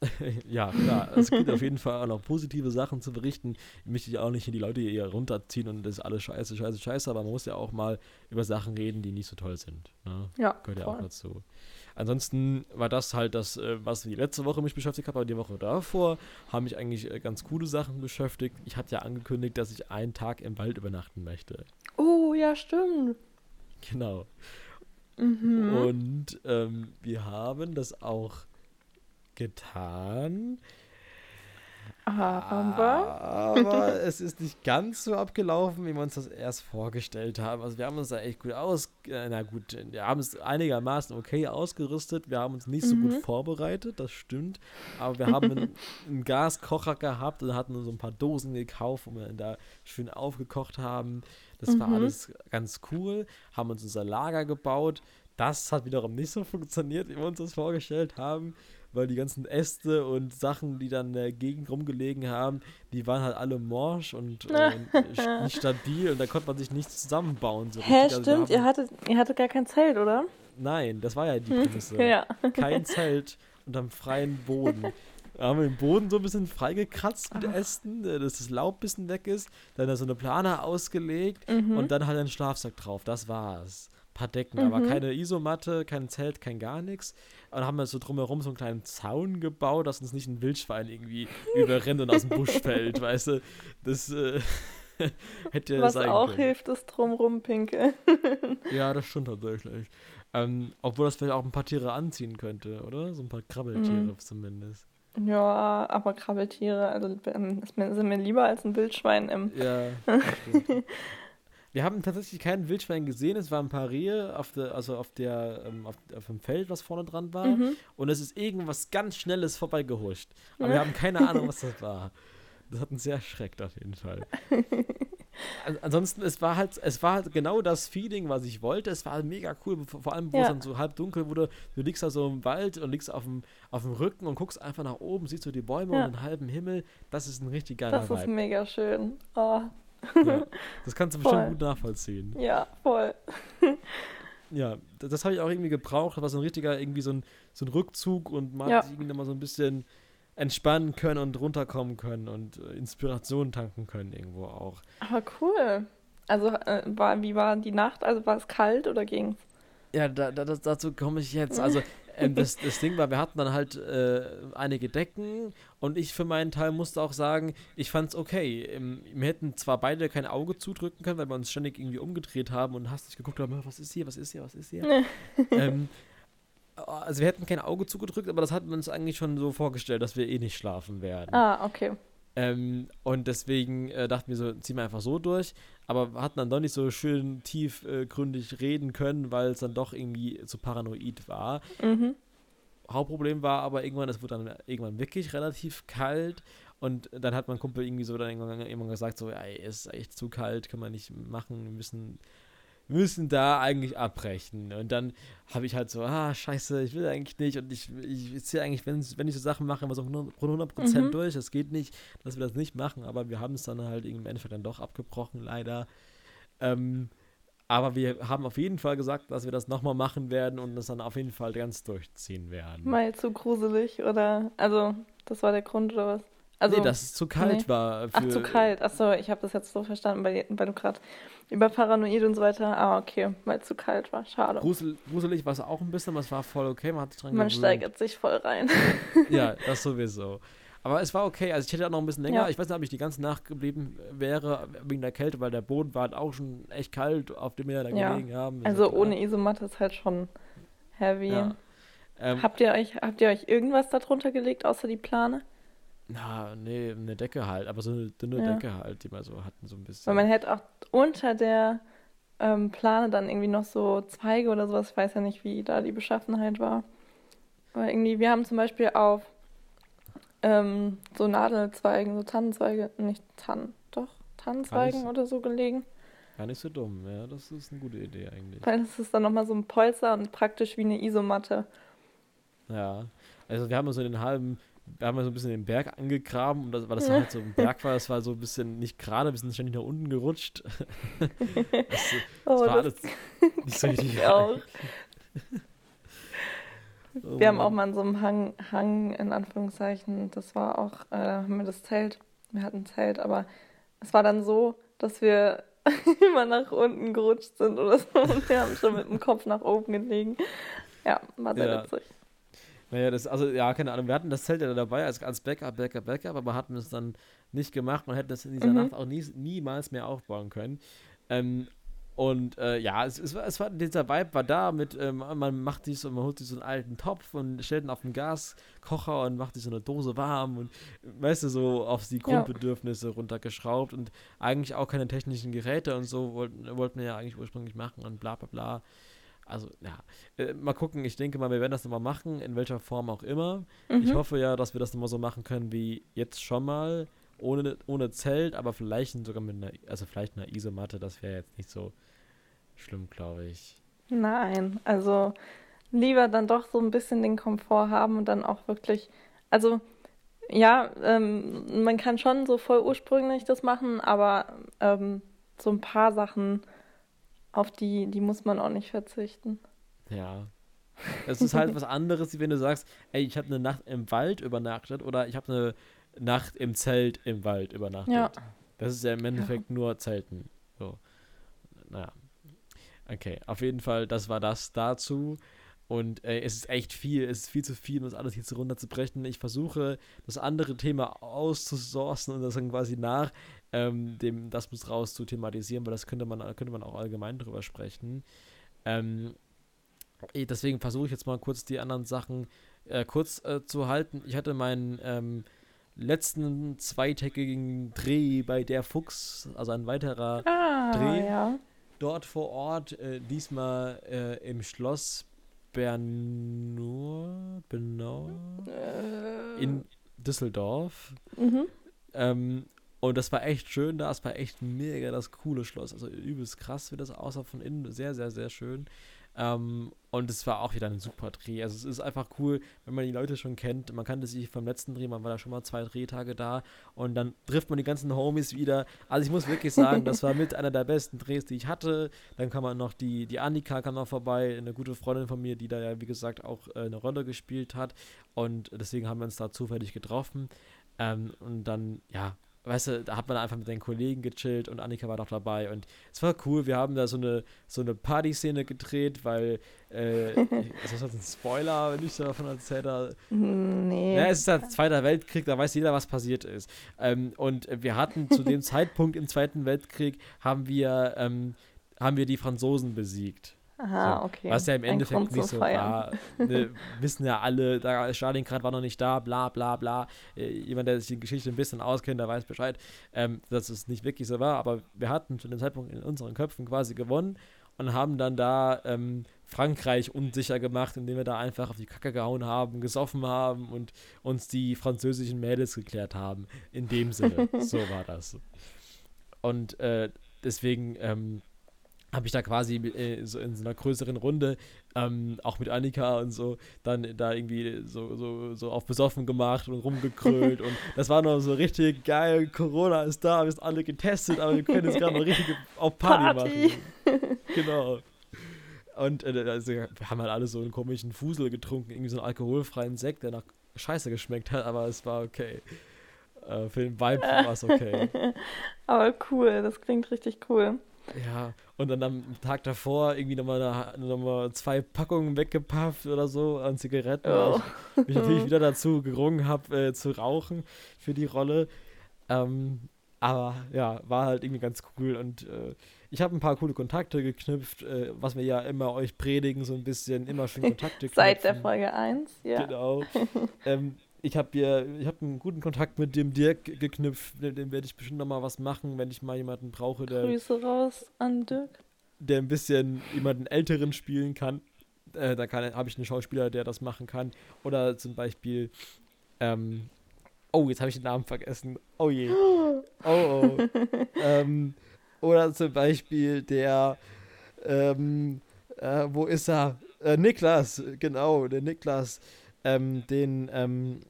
Speaker 2: ja, klar. Es gibt auf jeden Fall auch noch positive Sachen zu berichten. Ich möchte ja auch nicht die Leute hier runterziehen und das ist alles scheiße, scheiße, scheiße, aber man muss ja auch mal über Sachen reden, die nicht so toll sind. Ne?
Speaker 3: Ja,
Speaker 2: Gehört ja auch dazu. Ansonsten war das halt das, äh, was die letzte Woche mich beschäftigt hat, aber die Woche davor haben mich eigentlich äh, ganz coole Sachen beschäftigt. Ich hatte ja angekündigt, dass ich einen Tag im Wald übernachten möchte.
Speaker 3: Oh, ja, stimmt.
Speaker 2: Genau.
Speaker 3: Mhm.
Speaker 2: Und ähm, wir haben das auch getan.
Speaker 3: Aber,
Speaker 2: Aber es ist nicht ganz so abgelaufen, wie wir uns das erst vorgestellt haben. Also wir haben uns da echt gut aus, äh, na gut, wir haben es einigermaßen okay ausgerüstet. Wir haben uns nicht so gut
Speaker 3: Mhm.
Speaker 2: vorbereitet, das stimmt. Aber wir haben einen, einen Gaskocher gehabt und hatten so ein paar Dosen gekauft, wo wir da schön aufgekocht haben. Das war
Speaker 3: Mhm.
Speaker 2: alles ganz cool. Haben uns unser Lager gebaut. Das hat wiederum nicht so funktioniert, wie wir uns das vorgestellt haben weil die ganzen Äste und Sachen, die dann in der Gegend rumgelegen haben, die waren halt alle morsch und äh, nicht stabil und da konnte man sich nicht zusammenbauen. So
Speaker 3: hä,
Speaker 2: richtig. Also
Speaker 3: stimmt, ihr
Speaker 2: haben-
Speaker 3: hattet, ihr hattet gar kein Zelt, oder?
Speaker 2: Nein, das war ja die Prämisse.
Speaker 3: Ja.
Speaker 2: Kein Zelt unterm freien Boden. Da haben wir den Boden so ein bisschen freigekratzt mit Ästen, äh, dass das Laub ein bisschen weg ist. Dann da so eine Plane ausgelegt
Speaker 3: Mhm.
Speaker 2: und dann halt ein Schlafsack drauf. Das war's. Paar Decken, aber keine Isomatte, kein Zelt, kein gar nichts. Und dann haben wir so drumherum so einen kleinen Zaun gebaut, dass uns nicht ein Wildschwein irgendwie überrennt und aus dem Busch fällt, weißt du? Das äh, hätte ja
Speaker 3: Was
Speaker 2: sein
Speaker 3: auch
Speaker 2: können.
Speaker 3: hilft, ist drumrum pinkeln.
Speaker 2: Ja, das stimmt tatsächlich. Ähm, obwohl das vielleicht auch ein paar Tiere anziehen könnte, oder? So ein paar Krabbeltiere
Speaker 3: Mhm.
Speaker 2: zumindest.
Speaker 3: Ja, aber Krabbeltiere, also ähm, sind mir lieber als ein Wildschwein im.
Speaker 2: Ja. Wir haben tatsächlich kein Wildschwein gesehen. Es waren ein paar Rehe auf der, also auf der, ähm, auf, auf dem Feld, was vorne dran war.
Speaker 3: Mhm.
Speaker 2: Und es ist irgendwas ganz Schnelles vorbeigehuscht. Aber wir haben keine Ahnung, was das war. Das hat uns sehr erschreckt auf jeden Fall. An- Ansonsten, es war halt, es war halt genau das Feeling, was ich wollte. Es war halt mega cool, vor allem, wo es
Speaker 3: Ja.
Speaker 2: dann so halb dunkel wurde. Du liegst da so im Wald und liegst auf dem, auf dem Rücken und guckst einfach nach oben, siehst du die Bäume
Speaker 3: Ja.
Speaker 2: und den halben Himmel. Das ist ein richtig geiler
Speaker 3: Das ist
Speaker 2: Vibe.
Speaker 3: mega schön. Oh,
Speaker 2: Ja. Das kannst du bestimmt gut nachvollziehen.
Speaker 3: ja, voll.
Speaker 2: Ja, das, das habe ich auch irgendwie gebraucht. Das war so ein richtiger, irgendwie so ein, so ein Rückzug und man
Speaker 3: Ja.
Speaker 2: hat sich irgendwie nochmal so ein bisschen entspannen können und runterkommen können und äh, Inspiration tanken können irgendwo auch.
Speaker 3: Aber cool. Also, äh, war, wie war die Nacht? Also, war es kalt oder ging's?
Speaker 2: Ja, da, da, das, dazu komme ich jetzt. Also, ähm, das, das Ding war, wir hatten dann halt äh, einige Decken und ich für meinen Teil musste auch sagen, ich fand's okay. Ähm, wir hätten zwar beide kein Auge zudrücken können, weil wir uns ständig irgendwie umgedreht haben und hastig geguckt haben, was ist hier, was ist hier, was ist hier. ähm, also, wir hätten kein Auge zugedrückt, aber das hatten wir uns eigentlich schon so vorgestellt, dass wir eh nicht schlafen werden.
Speaker 3: Ah, okay.
Speaker 2: Ähm, und deswegen äh, dachten wir so, ziehen wir einfach so durch. Aber hatten dann doch nicht so schön tiefgründig reden können, weil es dann doch irgendwie zu paranoid war.
Speaker 3: Mhm.
Speaker 2: Hauptproblem war aber irgendwann, es wurde dann irgendwann wirklich relativ kalt. Und dann hat mein Kumpel irgendwie so dann irgendwann, irgendwann gesagt, so, ey, es ist echt zu kalt, kann man nicht machen, wir müssen, müssen da eigentlich abbrechen. Und dann habe ich halt so, ah, scheiße, ich will eigentlich nicht. Und ich, ich ziehe eigentlich, wenn, wenn ich so Sachen mache, immer so 100%, 100%
Speaker 3: Mhm.
Speaker 2: durch. Es geht nicht, dass wir das nicht machen, aber wir haben es dann halt im Endeffekt dann doch abgebrochen, leider. Ähm, aber wir haben auf jeden Fall gesagt, dass wir das nochmal machen werden und das dann auf jeden Fall ganz durchziehen werden.
Speaker 3: Mal zu gruselig oder. Also, das war der Grund oder was? Also,
Speaker 2: nee, dass es zu kalt
Speaker 3: nee.
Speaker 2: war.
Speaker 3: Ach, zu kalt. Achso, ich habe das jetzt so verstanden, weil, weil du gerade über Paranoid und so weiter. Ah, okay, weil es zu kalt war. Schade.
Speaker 2: Grusel, gruselig war es auch ein bisschen, aber es war voll okay, man hat sich dran
Speaker 3: Man
Speaker 2: gewöhnt.
Speaker 3: steigert sich voll rein.
Speaker 2: Ja, das sowieso. Aber es war okay, also ich hätte auch noch ein bisschen länger,
Speaker 3: Ja.
Speaker 2: ich weiß nicht, ob ich die ganze Nacht geblieben wäre, wegen der Kälte, weil der Boden war halt auch schon echt kalt, auf dem wir da
Speaker 3: Ja.
Speaker 2: gelegen haben.
Speaker 3: Also
Speaker 2: ja klar.
Speaker 3: ohne Isomatte ist halt schon heavy.
Speaker 2: Ja. Ähm,
Speaker 3: Habt ihr euch, habt ihr euch irgendwas darunter gelegt, außer die Plane?
Speaker 2: Na, nee, eine Decke halt, aber so eine dünne
Speaker 3: Ja.
Speaker 2: Decke halt, die wir so hatten, so ein bisschen.
Speaker 3: Weil man hätte auch unter der ähm, Plane dann irgendwie noch so Zweige oder sowas. Ich weiß ja nicht, wie da die Beschaffenheit war. Aber irgendwie, wir haben zum Beispiel auf ähm, so Nadelzweigen, so Tannenzweige, nicht Tannen, doch, Tannenzweigen oder so gelegen.
Speaker 2: Gar nicht so dumm, ja, das ist eine gute Idee eigentlich.
Speaker 3: Weil das ist dann nochmal so ein Polster und praktisch wie eine Isomatte.
Speaker 2: Ja, also wir haben so den halben, wir haben so ein bisschen den Berg angegraben, und das, weil das
Speaker 3: Ja.
Speaker 2: halt so ein Berg war, das war so ein bisschen nicht gerade, wir sind ständig nach unten gerutscht. das, das
Speaker 3: Oh,
Speaker 2: war
Speaker 3: das
Speaker 2: alles nicht so richtig.
Speaker 3: ich auch.
Speaker 2: Oh
Speaker 3: Wir haben
Speaker 2: Mann.
Speaker 3: auch mal an so einem Hang, Hang in Anführungszeichen, das war auch, äh, haben wir das Zelt, wir hatten ein Zelt, aber es war dann so, dass wir immer nach unten gerutscht sind oder so und wir haben schon mit dem Kopf nach oben gelegen. Ja, war sehr
Speaker 2: Ja.
Speaker 3: witzig.
Speaker 2: Naja, das, also, ja, keine Ahnung, wir hatten das Zelt ja dabei als, als Backup, Backup, Backup, aber hatten es dann nicht gemacht und hätten es in dieser
Speaker 3: Mhm.
Speaker 2: Nacht auch nie, niemals mehr aufbauen können. Ähm, und äh, ja, es, es, war, es war, dieser Vibe war da mit, ähm, man macht sich so, man holt sich so einen alten Topf und stellt ihn auf den Gaskocher und macht sich so eine Dose warm und weißt du, so auf die
Speaker 3: Ja.
Speaker 2: Grundbedürfnisse runtergeschraubt und eigentlich auch keine technischen Geräte und so wollten, wollten wir ja eigentlich ursprünglich machen und bla bla bla. Also, ja, äh, mal gucken, ich denke mal, wir werden das nochmal machen, in welcher Form auch immer. Ich
Speaker 3: Mhm.
Speaker 2: hoffe ja, dass wir das nochmal so machen können wie jetzt schon mal, ohne, ohne Zelt, aber vielleicht sogar mit einer, also vielleicht einer Isomatte, das wäre jetzt nicht so schlimm, glaube ich.
Speaker 3: Nein, also lieber dann doch so ein bisschen den Komfort haben und dann auch wirklich, also ja, ähm, man kann schon so voll ursprünglich das machen, aber ähm, so ein paar Sachen, auf die, die muss man auch nicht verzichten.
Speaker 2: Ja. Es ist halt was anderes, wie wenn du sagst, ey, ich habe eine Nacht im Wald übernachtet oder ich habe eine Nacht im Zelt im Wald übernachtet.
Speaker 3: Ja.
Speaker 2: Das ist ja im Endeffekt nur Zelten. So. Naja. Okay, auf jeden Fall, das war das dazu. Und äh, es ist echt viel, es ist viel zu viel, um das alles jetzt runterzubrechen. Ich versuche, das andere Thema auszusourcen und das dann quasi nach ähm, dem Das muss raus zu thematisieren, weil das könnte man, könnte man auch allgemein drüber sprechen. Ähm, deswegen versuche ich jetzt mal kurz die anderen Sachen äh, kurz äh, zu halten. Ich hatte meinen ähm, letzten zweitägigen Dreh bei Der Fuchs, also ein weiterer
Speaker 3: Ah,
Speaker 2: Dreh
Speaker 3: ja.
Speaker 2: dort vor Ort, äh, diesmal äh, im Schloss Bernur, Bernau,
Speaker 3: Äh,
Speaker 2: in Düsseldorf.
Speaker 3: mhm.
Speaker 2: Ähm, und das war echt schön da, es war echt mega das coole Schloss. Also übelst krass, wie das aussah von innen. Sehr, sehr, sehr schön. Ähm, und es war auch wieder ein super Dreh. Also es ist einfach cool, wenn man die Leute schon kennt. Man kannte sich vom letzten Dreh, man war da schon mal zwei Drehtage da und dann trifft man die ganzen Homies wieder. Also ich muss wirklich sagen, das war mit einer der besten Drehs, die ich hatte. Dann kam man noch die, die Annika kam noch vorbei, eine gute Freundin von mir, die da ja, wie gesagt, auch äh, eine Rolle gespielt hat. Und deswegen haben wir uns da zufällig getroffen. Ähm, und dann, ja, weißt du, da hat man einfach mit den Kollegen gechillt und Annika war doch dabei und es war cool. Wir haben da so eine, so eine Party-Szene gedreht, weil, äh, also das ist ein Spoiler, wenn ich davon erzähle.
Speaker 3: Nee.
Speaker 2: Ja, es ist der Zweite Weltkrieg, da weiß jeder, was passiert ist. Ähm, und wir hatten zu dem Zeitpunkt im Zweiten Weltkrieg, haben wir, ähm, haben wir die Franzosen besiegt.
Speaker 3: Aha,
Speaker 2: So,
Speaker 3: okay.
Speaker 2: Was ja im
Speaker 3: Ein
Speaker 2: Endeffekt
Speaker 3: Grund
Speaker 2: nicht so
Speaker 3: Feiern.
Speaker 2: war. Ne, wissen ja alle, da Stalingrad war noch nicht da, bla bla bla. Äh, jemand, der sich die Geschichte ein bisschen auskennt, der weiß Bescheid, ähm, dass es nicht wirklich so war. Aber wir hatten zu dem Zeitpunkt in unseren Köpfen quasi gewonnen und haben dann da ähm, Frankreich unsicher gemacht, indem wir da einfach auf die Kacke gehauen haben, gesoffen haben und uns die französischen Mädels geklärt haben. In dem Sinne. so war das. Und äh, deswegen ähm, habe ich da quasi äh, so in so einer größeren Runde, ähm, auch mit Annika und so, dann da irgendwie so, so, so auf besoffen gemacht und rumgekrölt und das war noch so richtig geil. Corona ist da, wir sind alle getestet, aber wir können jetzt gerade noch richtig auf Party,
Speaker 3: Party.
Speaker 2: machen. Genau. Und äh, also, wir haben halt alle so einen komischen Fusel getrunken, irgendwie so einen alkoholfreien Sekt, der nach Scheiße geschmeckt hat, aber es war okay. Äh, für den Vibe war es okay.
Speaker 3: Aber cool, das klingt richtig cool.
Speaker 2: Ja, und dann am Tag davor irgendwie nochmal noch mal zwei Packungen weggepafft oder so an Zigaretten,
Speaker 3: Oh.
Speaker 2: ich mich natürlich wieder dazu gerungen habe, äh, zu rauchen für die Rolle. Ähm, aber ja, war halt irgendwie ganz cool und äh, ich habe ein paar coole Kontakte geknüpft, äh, was wir ja immer euch predigen, so ein bisschen, immer schön Kontakte knüpfen.
Speaker 3: Seit der Folge 1, ja.
Speaker 2: Genau. ähm, ich habe hier, ich habe einen guten Kontakt mit dem Dirk geknüpft, mit dem werde ich bestimmt noch mal was machen, wenn ich mal jemanden brauche, der
Speaker 3: Grüße raus an Dirk.
Speaker 2: der ein bisschen jemanden älteren spielen kann. Äh, da habe ich einen Schauspieler, der das machen kann. Oder zum Beispiel, ähm, oh, jetzt habe ich den Namen vergessen. Oh je. Oh, oh. ähm, oder zum Beispiel der, ähm, äh, wo ist er? Äh, Niklas, genau, der Niklas, ähm, den, ähm,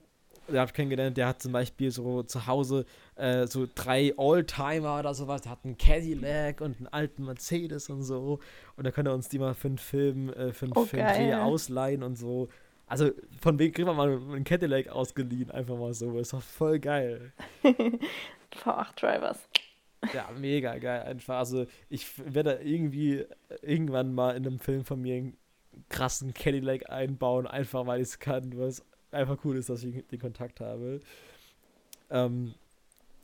Speaker 2: der habe ich kennengelernt, der hat zum Beispiel so zu Hause äh, so drei Oldtimer oder sowas. Der hat einen Cadillac und einen alten Mercedes und so. Und da können wir uns die mal für einen Film, äh, für einen
Speaker 3: Oh,
Speaker 2: Film
Speaker 3: geil.
Speaker 2: ausleihen und so. Also von wem kriegen wir mal einen Cadillac ausgeliehen? Einfach mal so. Ist doch voll geil.
Speaker 3: V8 Drivers.
Speaker 2: Ja, mega geil einfach. Also ich werde irgendwie irgendwann mal in einem Film von mir krassen Cadillac einbauen, einfach weil ich es kann, es einfach cool ist, dass ich den Kontakt habe. Ähm,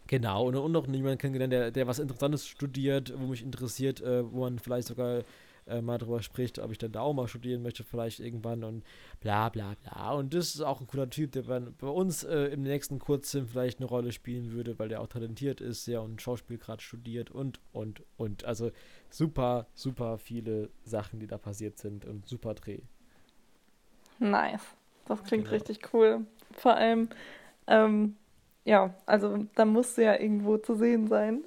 Speaker 2: genau, und, und noch jemanden kennengelernt, der, der was Interessantes studiert, wo mich interessiert, äh, wo man vielleicht sogar äh, mal drüber spricht, ob ich dann da auch mal studieren möchte, vielleicht irgendwann und bla bla bla. Und das ist auch ein cooler Typ, der bei, bei uns äh, im nächsten Kurzfilm vielleicht eine Rolle spielen würde, weil der auch talentiert ist, ja, und Schauspiel gerade studiert und, und, und. Also super, super viele Sachen, die da passiert sind und super Dreh.
Speaker 3: Nice. Das klingt
Speaker 2: Genau.
Speaker 3: richtig cool. Vor allem, ähm, ja, also da musst du ja irgendwo zu sehen sein.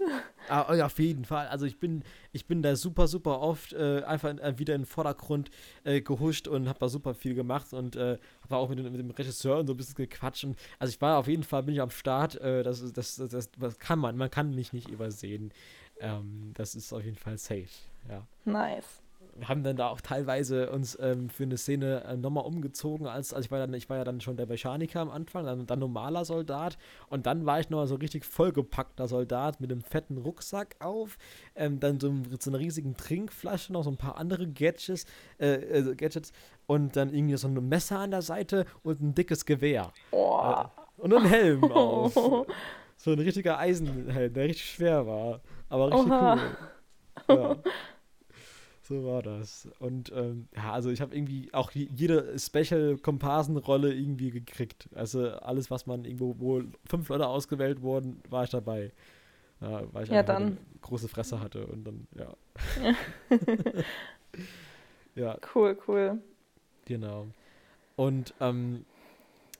Speaker 2: Ah, ja, auf jeden Fall. Also ich bin, ich bin da super, super oft äh, einfach in, äh, wieder in den Vordergrund äh, gehuscht und habe da super viel gemacht und äh, habe auch mit, dem- mit dem Regisseur und so ein bisschen gequatscht. Und, also ich war auf jeden Fall, bin ich am Start. Äh, das, das, das, das, das kann man, man kann mich nicht übersehen. Ähm, das ist auf jeden Fall safe. Ja.
Speaker 3: Nice.
Speaker 2: Wir haben dann da auch teilweise uns ähm, für eine Szene äh, nochmal umgezogen, als, als ich war dann, ich war ja dann schon der Mechaniker am Anfang, dann, dann normaler Soldat und dann war ich noch so richtig vollgepackter Soldat mit einem fetten Rucksack auf, ähm, dann so, so einer riesigen Trinkflasche, noch so ein paar andere Gadgets, äh, äh, Gadgets und dann irgendwie so ein Messer an der Seite und ein dickes Gewehr.
Speaker 3: Oh.
Speaker 2: Und einen Helm auf. So ein richtiger Eisenhelm, der richtig schwer war, aber richtig
Speaker 3: Oha.
Speaker 2: cool. Ja. So war das. Und ähm, ja, also ich habe irgendwie auch je- jede Special-Komparsenrolle irgendwie gekriegt. Also alles, was man irgendwo, wo fünf Leute ausgewählt wurden, war ich dabei. Ja, weil ich
Speaker 3: Ja,
Speaker 2: eine große Fresse hatte und dann, ja. ja,
Speaker 3: Cool, cool.
Speaker 2: Genau. Und ähm,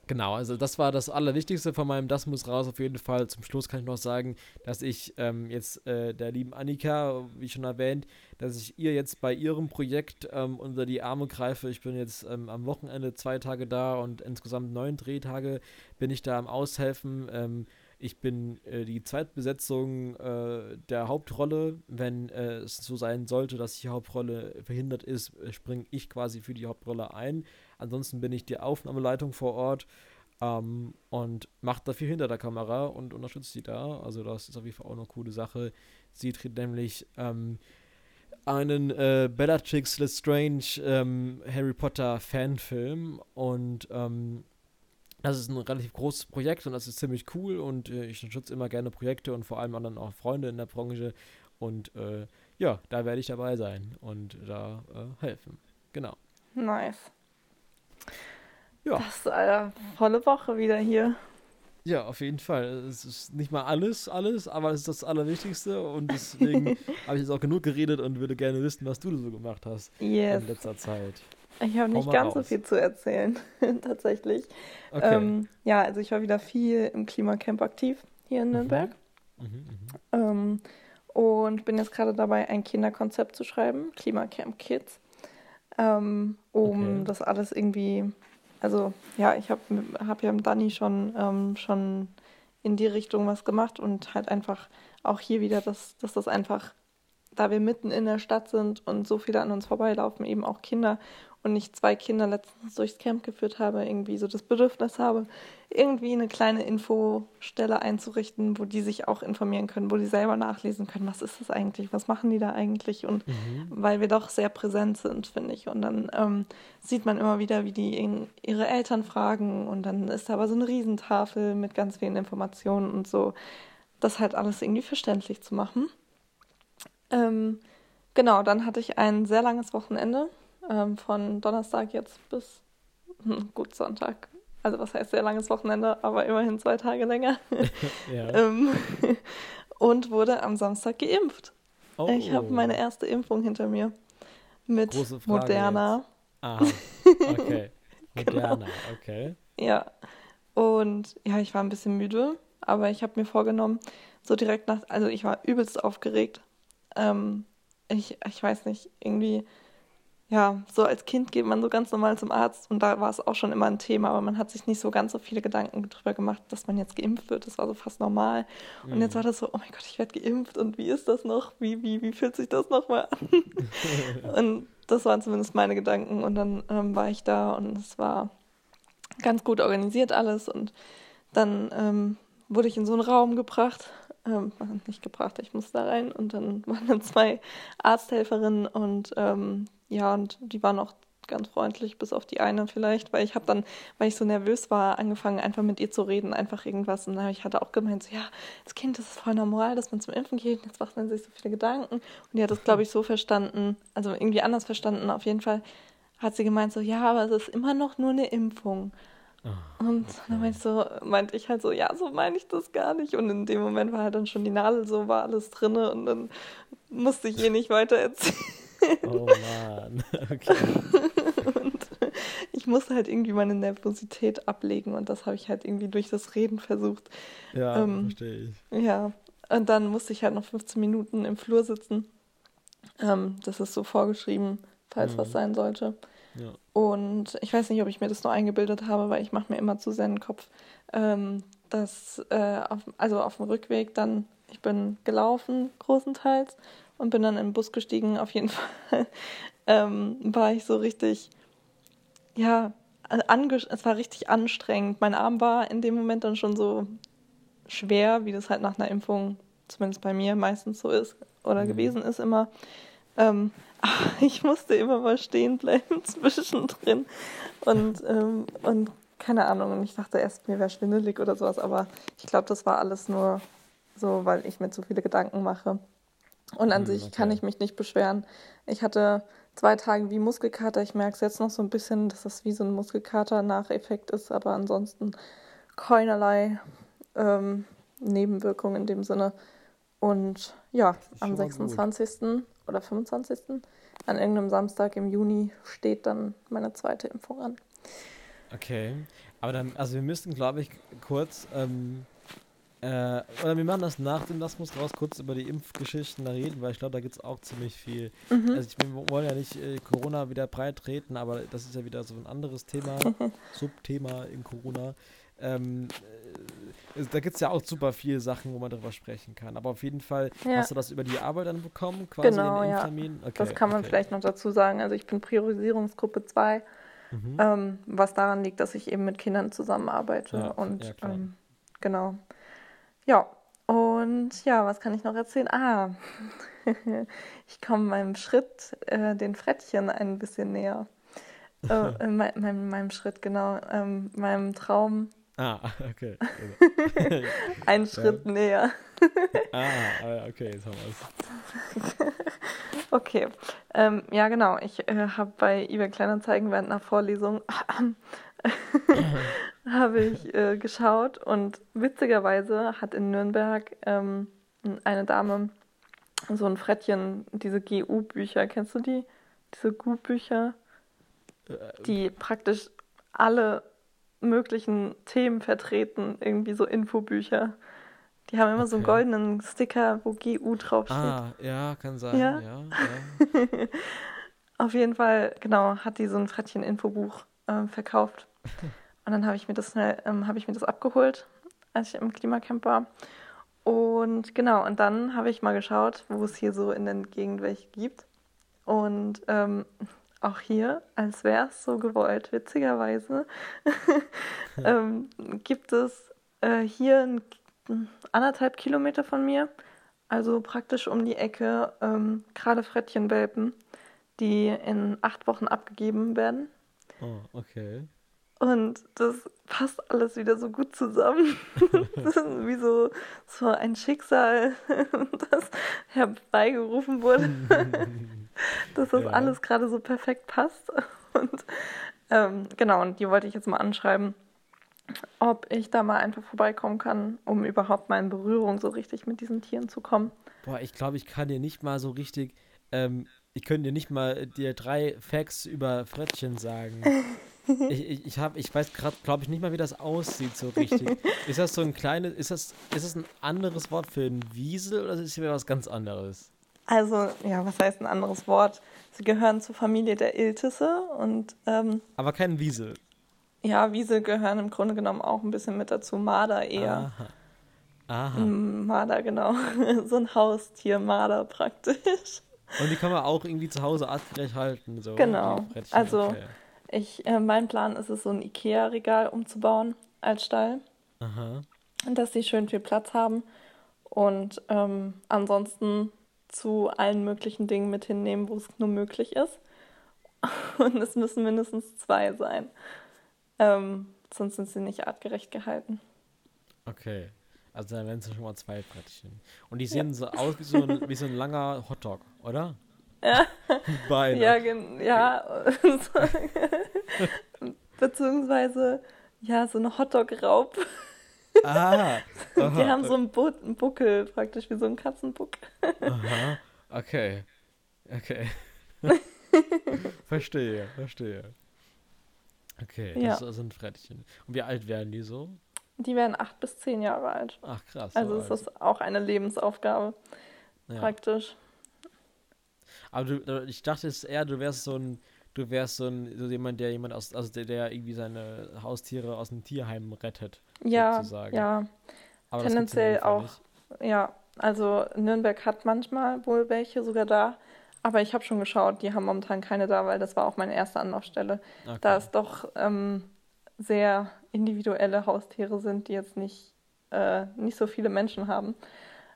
Speaker 2: genau, also das war das Allerwichtigste von meinem Das muss raus auf jeden Fall. Zum Schluss kann ich noch sagen, dass ich ähm, jetzt äh, der lieben Annika, wie schon erwähnt, dass ich ihr jetzt bei ihrem Projekt ähm, unter die Arme greife. Ich bin jetzt ähm, am Wochenende zwei Tage da und insgesamt neun Drehtage bin ich da am Aushelfen. Ähm, ich bin äh, die Zweitbesetzung äh, der Hauptrolle. Wenn äh, es so sein sollte, dass die Hauptrolle verhindert ist, äh, springe ich quasi für die Hauptrolle ein. Ansonsten bin ich die Aufnahmeleitung vor Ort ähm, und mache dafür hinter der Kamera und unterstütze sie da. Also das ist auf jeden Fall auch eine coole Sache. Sie dreht nämlich ähm, einen äh, Bellatrix Lestrange ähm, Harry Potter Fanfilm und ähm, das ist ein relativ großes Projekt und das ist ziemlich cool und äh, ich unterstütze immer gerne Projekte und vor allem dann auch Freunde in der Branche und äh, ja, da werde ich dabei sein und da äh, helfen. Genau.
Speaker 3: Nice.
Speaker 2: Ja.
Speaker 3: Das ist eine volle Woche wieder hier.
Speaker 2: Ja, auf jeden Fall. Es ist nicht mal alles, alles, aber es ist das Allerwichtigste und deswegen habe ich jetzt auch genug geredet und würde gerne wissen, was du so gemacht hast
Speaker 3: Yes.
Speaker 2: in letzter Zeit.
Speaker 3: Ich habe nicht ganz so
Speaker 2: raus.
Speaker 3: viel zu erzählen, tatsächlich.
Speaker 2: Okay.
Speaker 3: Ähm, ja, also ich war wieder viel im Klimacamp aktiv hier in Nürnberg.
Speaker 2: mhm, mhm.
Speaker 3: Ähm, und bin jetzt gerade dabei, ein Kinderkonzept zu schreiben, Klimacamp Kids, ähm, um
Speaker 2: Okay.
Speaker 3: das alles irgendwie, also ja, ich habe hab ja mit Dani schon, ähm, schon in die Richtung was gemacht und halt einfach auch hier wieder, dass, dass das einfach, da wir mitten in der Stadt sind und so viele an uns vorbeilaufen, eben auch Kinder und ich zwei Kinder letztens durchs Camp geführt habe, irgendwie so das Bedürfnis habe, irgendwie eine kleine Infostelle einzurichten, wo die sich auch informieren können, wo die selber nachlesen können, was ist das eigentlich, was machen die da eigentlich und
Speaker 2: Mhm.
Speaker 3: weil wir doch sehr präsent sind, finde ich. Und dann ähm, sieht man immer wieder, wie die in, ihre Eltern fragen und dann ist da aber so eine Riesentafel mit ganz vielen Informationen und so, das halt alles irgendwie verständlich zu machen. Ähm, genau, dann hatte ich ein sehr langes Wochenende ähm, von Donnerstag jetzt bis hm, gut Sonntag. Also was heißt sehr langes Wochenende, aber immerhin zwei Tage länger.
Speaker 2: Ja.
Speaker 3: ähm, und wurde am Samstag geimpft.
Speaker 2: Oh.
Speaker 3: Ich habe meine erste Impfung hinter mir mit
Speaker 2: Große Frage
Speaker 3: Moderna.
Speaker 2: Aha. Okay.
Speaker 3: Genau.
Speaker 2: Moderna, okay.
Speaker 3: Ja. Und ja, ich war ein bisschen müde, aber ich habe mir vorgenommen, so direkt nach, also ich war übelst aufgeregt. Ähm, ich, ich weiß nicht, irgendwie, ja, so als Kind geht man so ganz normal zum Arzt und da war es auch schon immer ein Thema, aber man hat sich nicht so ganz so viele Gedanken drüber gemacht, dass man jetzt geimpft wird. Das war so fast normal. Und jetzt war das so, oh mein Gott, ich werde geimpft und wie ist das noch? Wie, wie, wie fühlt sich das nochmal an? und das waren zumindest meine Gedanken. Und dann ähm, war ich da und es war ganz gut organisiert alles. Und dann ähm, wurde ich in so einen Raum gebracht. Ähm, nicht gebracht, ich musste da rein. Und dann waren dann zwei Arzthelferinnen und ähm, ja, und die waren auch ganz freundlich, bis auf die eine vielleicht, weil ich habe dann, weil ich so nervös war, angefangen einfach mit ihr zu reden, einfach irgendwas. Und dann ich hatte auch gemeint, so, ja, das Kind, das ist voll normal, dass man zum Impfen geht, jetzt macht man sich so viele Gedanken. Und die hat das, glaube ich, so verstanden, also irgendwie anders verstanden. Auf jeden Fall hat sie gemeint, so, ja, aber es ist immer noch nur eine Impfung. Und dann meinte ich, so, meinte ich halt so, ja, so meine ich das gar nicht. Und in dem Moment war halt dann schon die Nadel so, war alles drinne und dann musste ich ihr nicht weiter erzählen.
Speaker 2: Oh Mann. Okay.
Speaker 3: Und ich musste halt irgendwie meine Nervosität ablegen und das habe ich halt irgendwie durch das Reden versucht.
Speaker 2: Ja,
Speaker 3: Ähm,
Speaker 2: verstehe ich.
Speaker 3: Ja, und dann musste ich halt noch 15 Minuten im Flur sitzen. Ähm, das ist so vorgeschrieben, falls
Speaker 2: Mhm.
Speaker 3: was sein sollte.
Speaker 2: Ja.
Speaker 3: Und ich weiß nicht, ob ich mir das nur eingebildet habe, weil ich mache mir immer zu sehr in den Kopf, ähm, dass, äh, auf, also auf dem Rückweg dann, ich bin gelaufen großenteils und bin dann im Bus gestiegen, auf jeden Fall. ähm, war ich so richtig, ja, es war richtig anstrengend. Mein Arm war in dem Moment dann schon so schwer, wie das halt nach einer Impfung, zumindest bei mir meistens so ist oder mhm. gewesen ist immer. Ähm, ich musste immer mal stehen bleiben zwischendrin und, ähm, und keine Ahnung, und ich dachte erst, mir wäre schwindelig oder sowas, aber ich glaube, das war alles nur so, weil ich mir zu viele Gedanken mache. Und an hm, sich okay. kann ich mich nicht beschweren. Ich hatte zwei Tage wie Muskelkater. Ich merke es jetzt noch so ein bisschen, dass das wie so ein Muskelkater-Nacheffekt ist, aber ansonsten keinerlei ähm, Nebenwirkungen in dem Sinne. Und ja, am 26. Gut. oder 25. an irgendeinem Samstag im Juni steht dann meine zweite Impfung an.
Speaker 2: Okay, aber dann, also wir müssten, glaube ich, kurz, ähm, äh, oder wir machen das nach dem Das muss raus kurz über die Impfgeschichten da reden, weil ich glaube, da gibt es auch ziemlich viel. Mhm. Also ich, wir wollen ja nicht äh, Corona wieder breit treten, aber das ist ja wieder so ein anderes Thema, Subthema in Corona. Ähm, äh, da gibt es ja auch super viele Sachen, wo man darüber sprechen kann. Aber auf jeden Fall ja. hast du das über die Arbeit dann bekommen,
Speaker 3: quasi genau, den Impftermin? Ja. Okay, das kann man okay. vielleicht noch dazu sagen. Also ich bin Priorisierungsgruppe 2 Mhm. Ähm, was daran liegt, dass ich eben mit Kindern zusammenarbeite. Ja, und ähm, genau. Ja, und ja, was kann ich noch erzählen? Ah, ich komme meinem Schritt, äh, den Frettchen, ein bisschen näher. äh, mein, mein, meinem Schritt, genau, ähm, meinem Traum.
Speaker 2: Ah, okay.
Speaker 3: ein Schritt ja. näher.
Speaker 2: ah, ah okay, jetzt haben wir es.
Speaker 3: Okay, ähm, ja genau. Ich äh, habe bei eBay Kleinanzeigen während einer Vorlesung habe ich äh, geschaut und witzigerweise hat in Nürnberg ähm, eine Dame so ein Frettchen, diese GU-Bücher, kennst du die? Diese GU-Bücher, äh, die praktisch alle möglichen Themen vertreten, irgendwie so Infobücher. Die haben immer okay. so einen goldenen Sticker, wo GU draufsteht.
Speaker 2: Ah, ja, kann sein. Ja, ja. ja.
Speaker 3: Auf jeden Fall, genau, hat die so ein Frettchen-Infobuch äh, verkauft. Und dann habe ich mir das ähm, habe ich mir das abgeholt, als ich im Klimacamp war. Und genau, und dann habe ich mal geschaut, wo es hier so in der Gegend welche gibt. Und ähm, auch hier, als wäre es so gewollt, witzigerweise, ähm, gibt es äh, hier ein anderthalb Kilometer von mir, also praktisch um die Ecke, ähm, gerade Frettchenwelpen, die in acht Wochen abgegeben werden.
Speaker 2: Oh, okay.
Speaker 3: Und das passt alles wieder so gut zusammen. das ist wie so, so ein Schicksal, das herbeigerufen wurde. dass das ja. alles gerade so perfekt passt. Und ähm, genau, und die wollte ich jetzt mal anschreiben ob ich da mal einfach vorbeikommen kann, um überhaupt mal in Berührung so richtig mit diesen Tieren zu kommen.
Speaker 2: Boah, ich glaube, ich kann dir nicht mal so richtig, ähm, ich könnte dir nicht mal dir drei Facts über Frettchen sagen. ich, ich, ich, hab, ich weiß gerade, glaube ich, nicht mal, wie das aussieht so richtig. ist das so ein kleines, ist das, ist das ein anderes Wort für ein Wiesel oder ist hier was ganz anderes?
Speaker 3: Also, ja, was heißt ein anderes Wort? Sie gehören zur Familie der Iltisse und. Ähm,
Speaker 2: Aber kein Wiesel.
Speaker 3: Ja, Wiesel gehören im Grunde genommen auch ein bisschen mit dazu. Marder eher.
Speaker 2: Aha. Aha.
Speaker 3: Marder, genau. so ein Haustier, Marder praktisch.
Speaker 2: Und die kann man auch irgendwie zu Hause artgerecht halten. So,
Speaker 3: genau. Also, okay. Ich, äh, mein Plan ist es, so ein Ikea-Regal umzubauen als Stall.
Speaker 2: Aha.
Speaker 3: Dass sie schön viel Platz haben. Und ähm, ansonsten zu allen möglichen Dingen mit hinnehmen, wo es nur möglich ist. Und es müssen mindestens zwei sein. Ähm, sonst sind sie nicht artgerecht gehalten.
Speaker 2: Okay. Also dann wären es schon mal zwei Brettchen. Und die sehen ja. so aus wie so, ein, wie so ein langer Hotdog, oder?
Speaker 3: Ja.
Speaker 2: Beine.
Speaker 3: Ja, ja. Beziehungsweise, ja, so eine Hotdog-Raub.
Speaker 2: Ah.
Speaker 3: Aha. Die haben so einen, Bu einen, Buckel, praktisch wie so ein Katzenbuckel.
Speaker 2: Aha. Okay. Okay. verstehe, verstehe. Okay, das ja. sind Frettchen. Und wie alt werden die so?
Speaker 3: Die werden acht bis zehn Jahre alt.
Speaker 2: Ach krass.
Speaker 3: Also so ist das auch eine Lebensaufgabe, ja. praktisch.
Speaker 2: Aber du, ich dachte es eher, du wärst so ein, du wärst so, ein, so jemand, der jemand aus, also der, der irgendwie seine Haustiere aus dem Tierheim rettet.
Speaker 3: Ja,
Speaker 2: sozusagen.
Speaker 3: ja. Aber Tendenziell auch. Nicht. Ja, also Nürnberg hat manchmal wohl welche sogar da, Aber ich habe schon geschaut, die haben momentan keine da, weil das war auch meine erste Anlaufstelle.
Speaker 2: Okay.
Speaker 3: Da es doch ähm, sehr individuelle Haustiere sind, die jetzt nicht, äh, nicht so viele Menschen haben.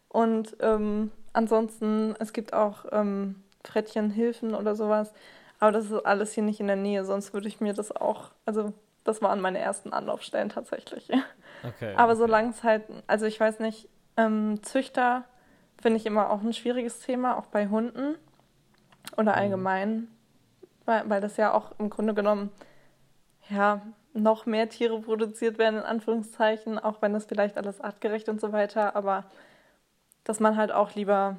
Speaker 3: Und ähm, ansonsten, es gibt auch ähm, Frettchenhilfen oder sowas. Aber das ist alles hier nicht in der Nähe, sonst würde ich mir das auch, also das waren meine ersten Anlaufstellen tatsächlich.
Speaker 2: Okay.
Speaker 3: Aber solange es halt, also ich weiß nicht, ähm, Züchter finde ich immer auch ein schwieriges Thema, auch bei Hunden oder allgemein, weil, weil das ja auch im Grunde genommen, ja, noch mehr Tiere produziert werden, in Anführungszeichen, auch wenn das vielleicht alles artgerecht und so weiter, aber dass man halt auch lieber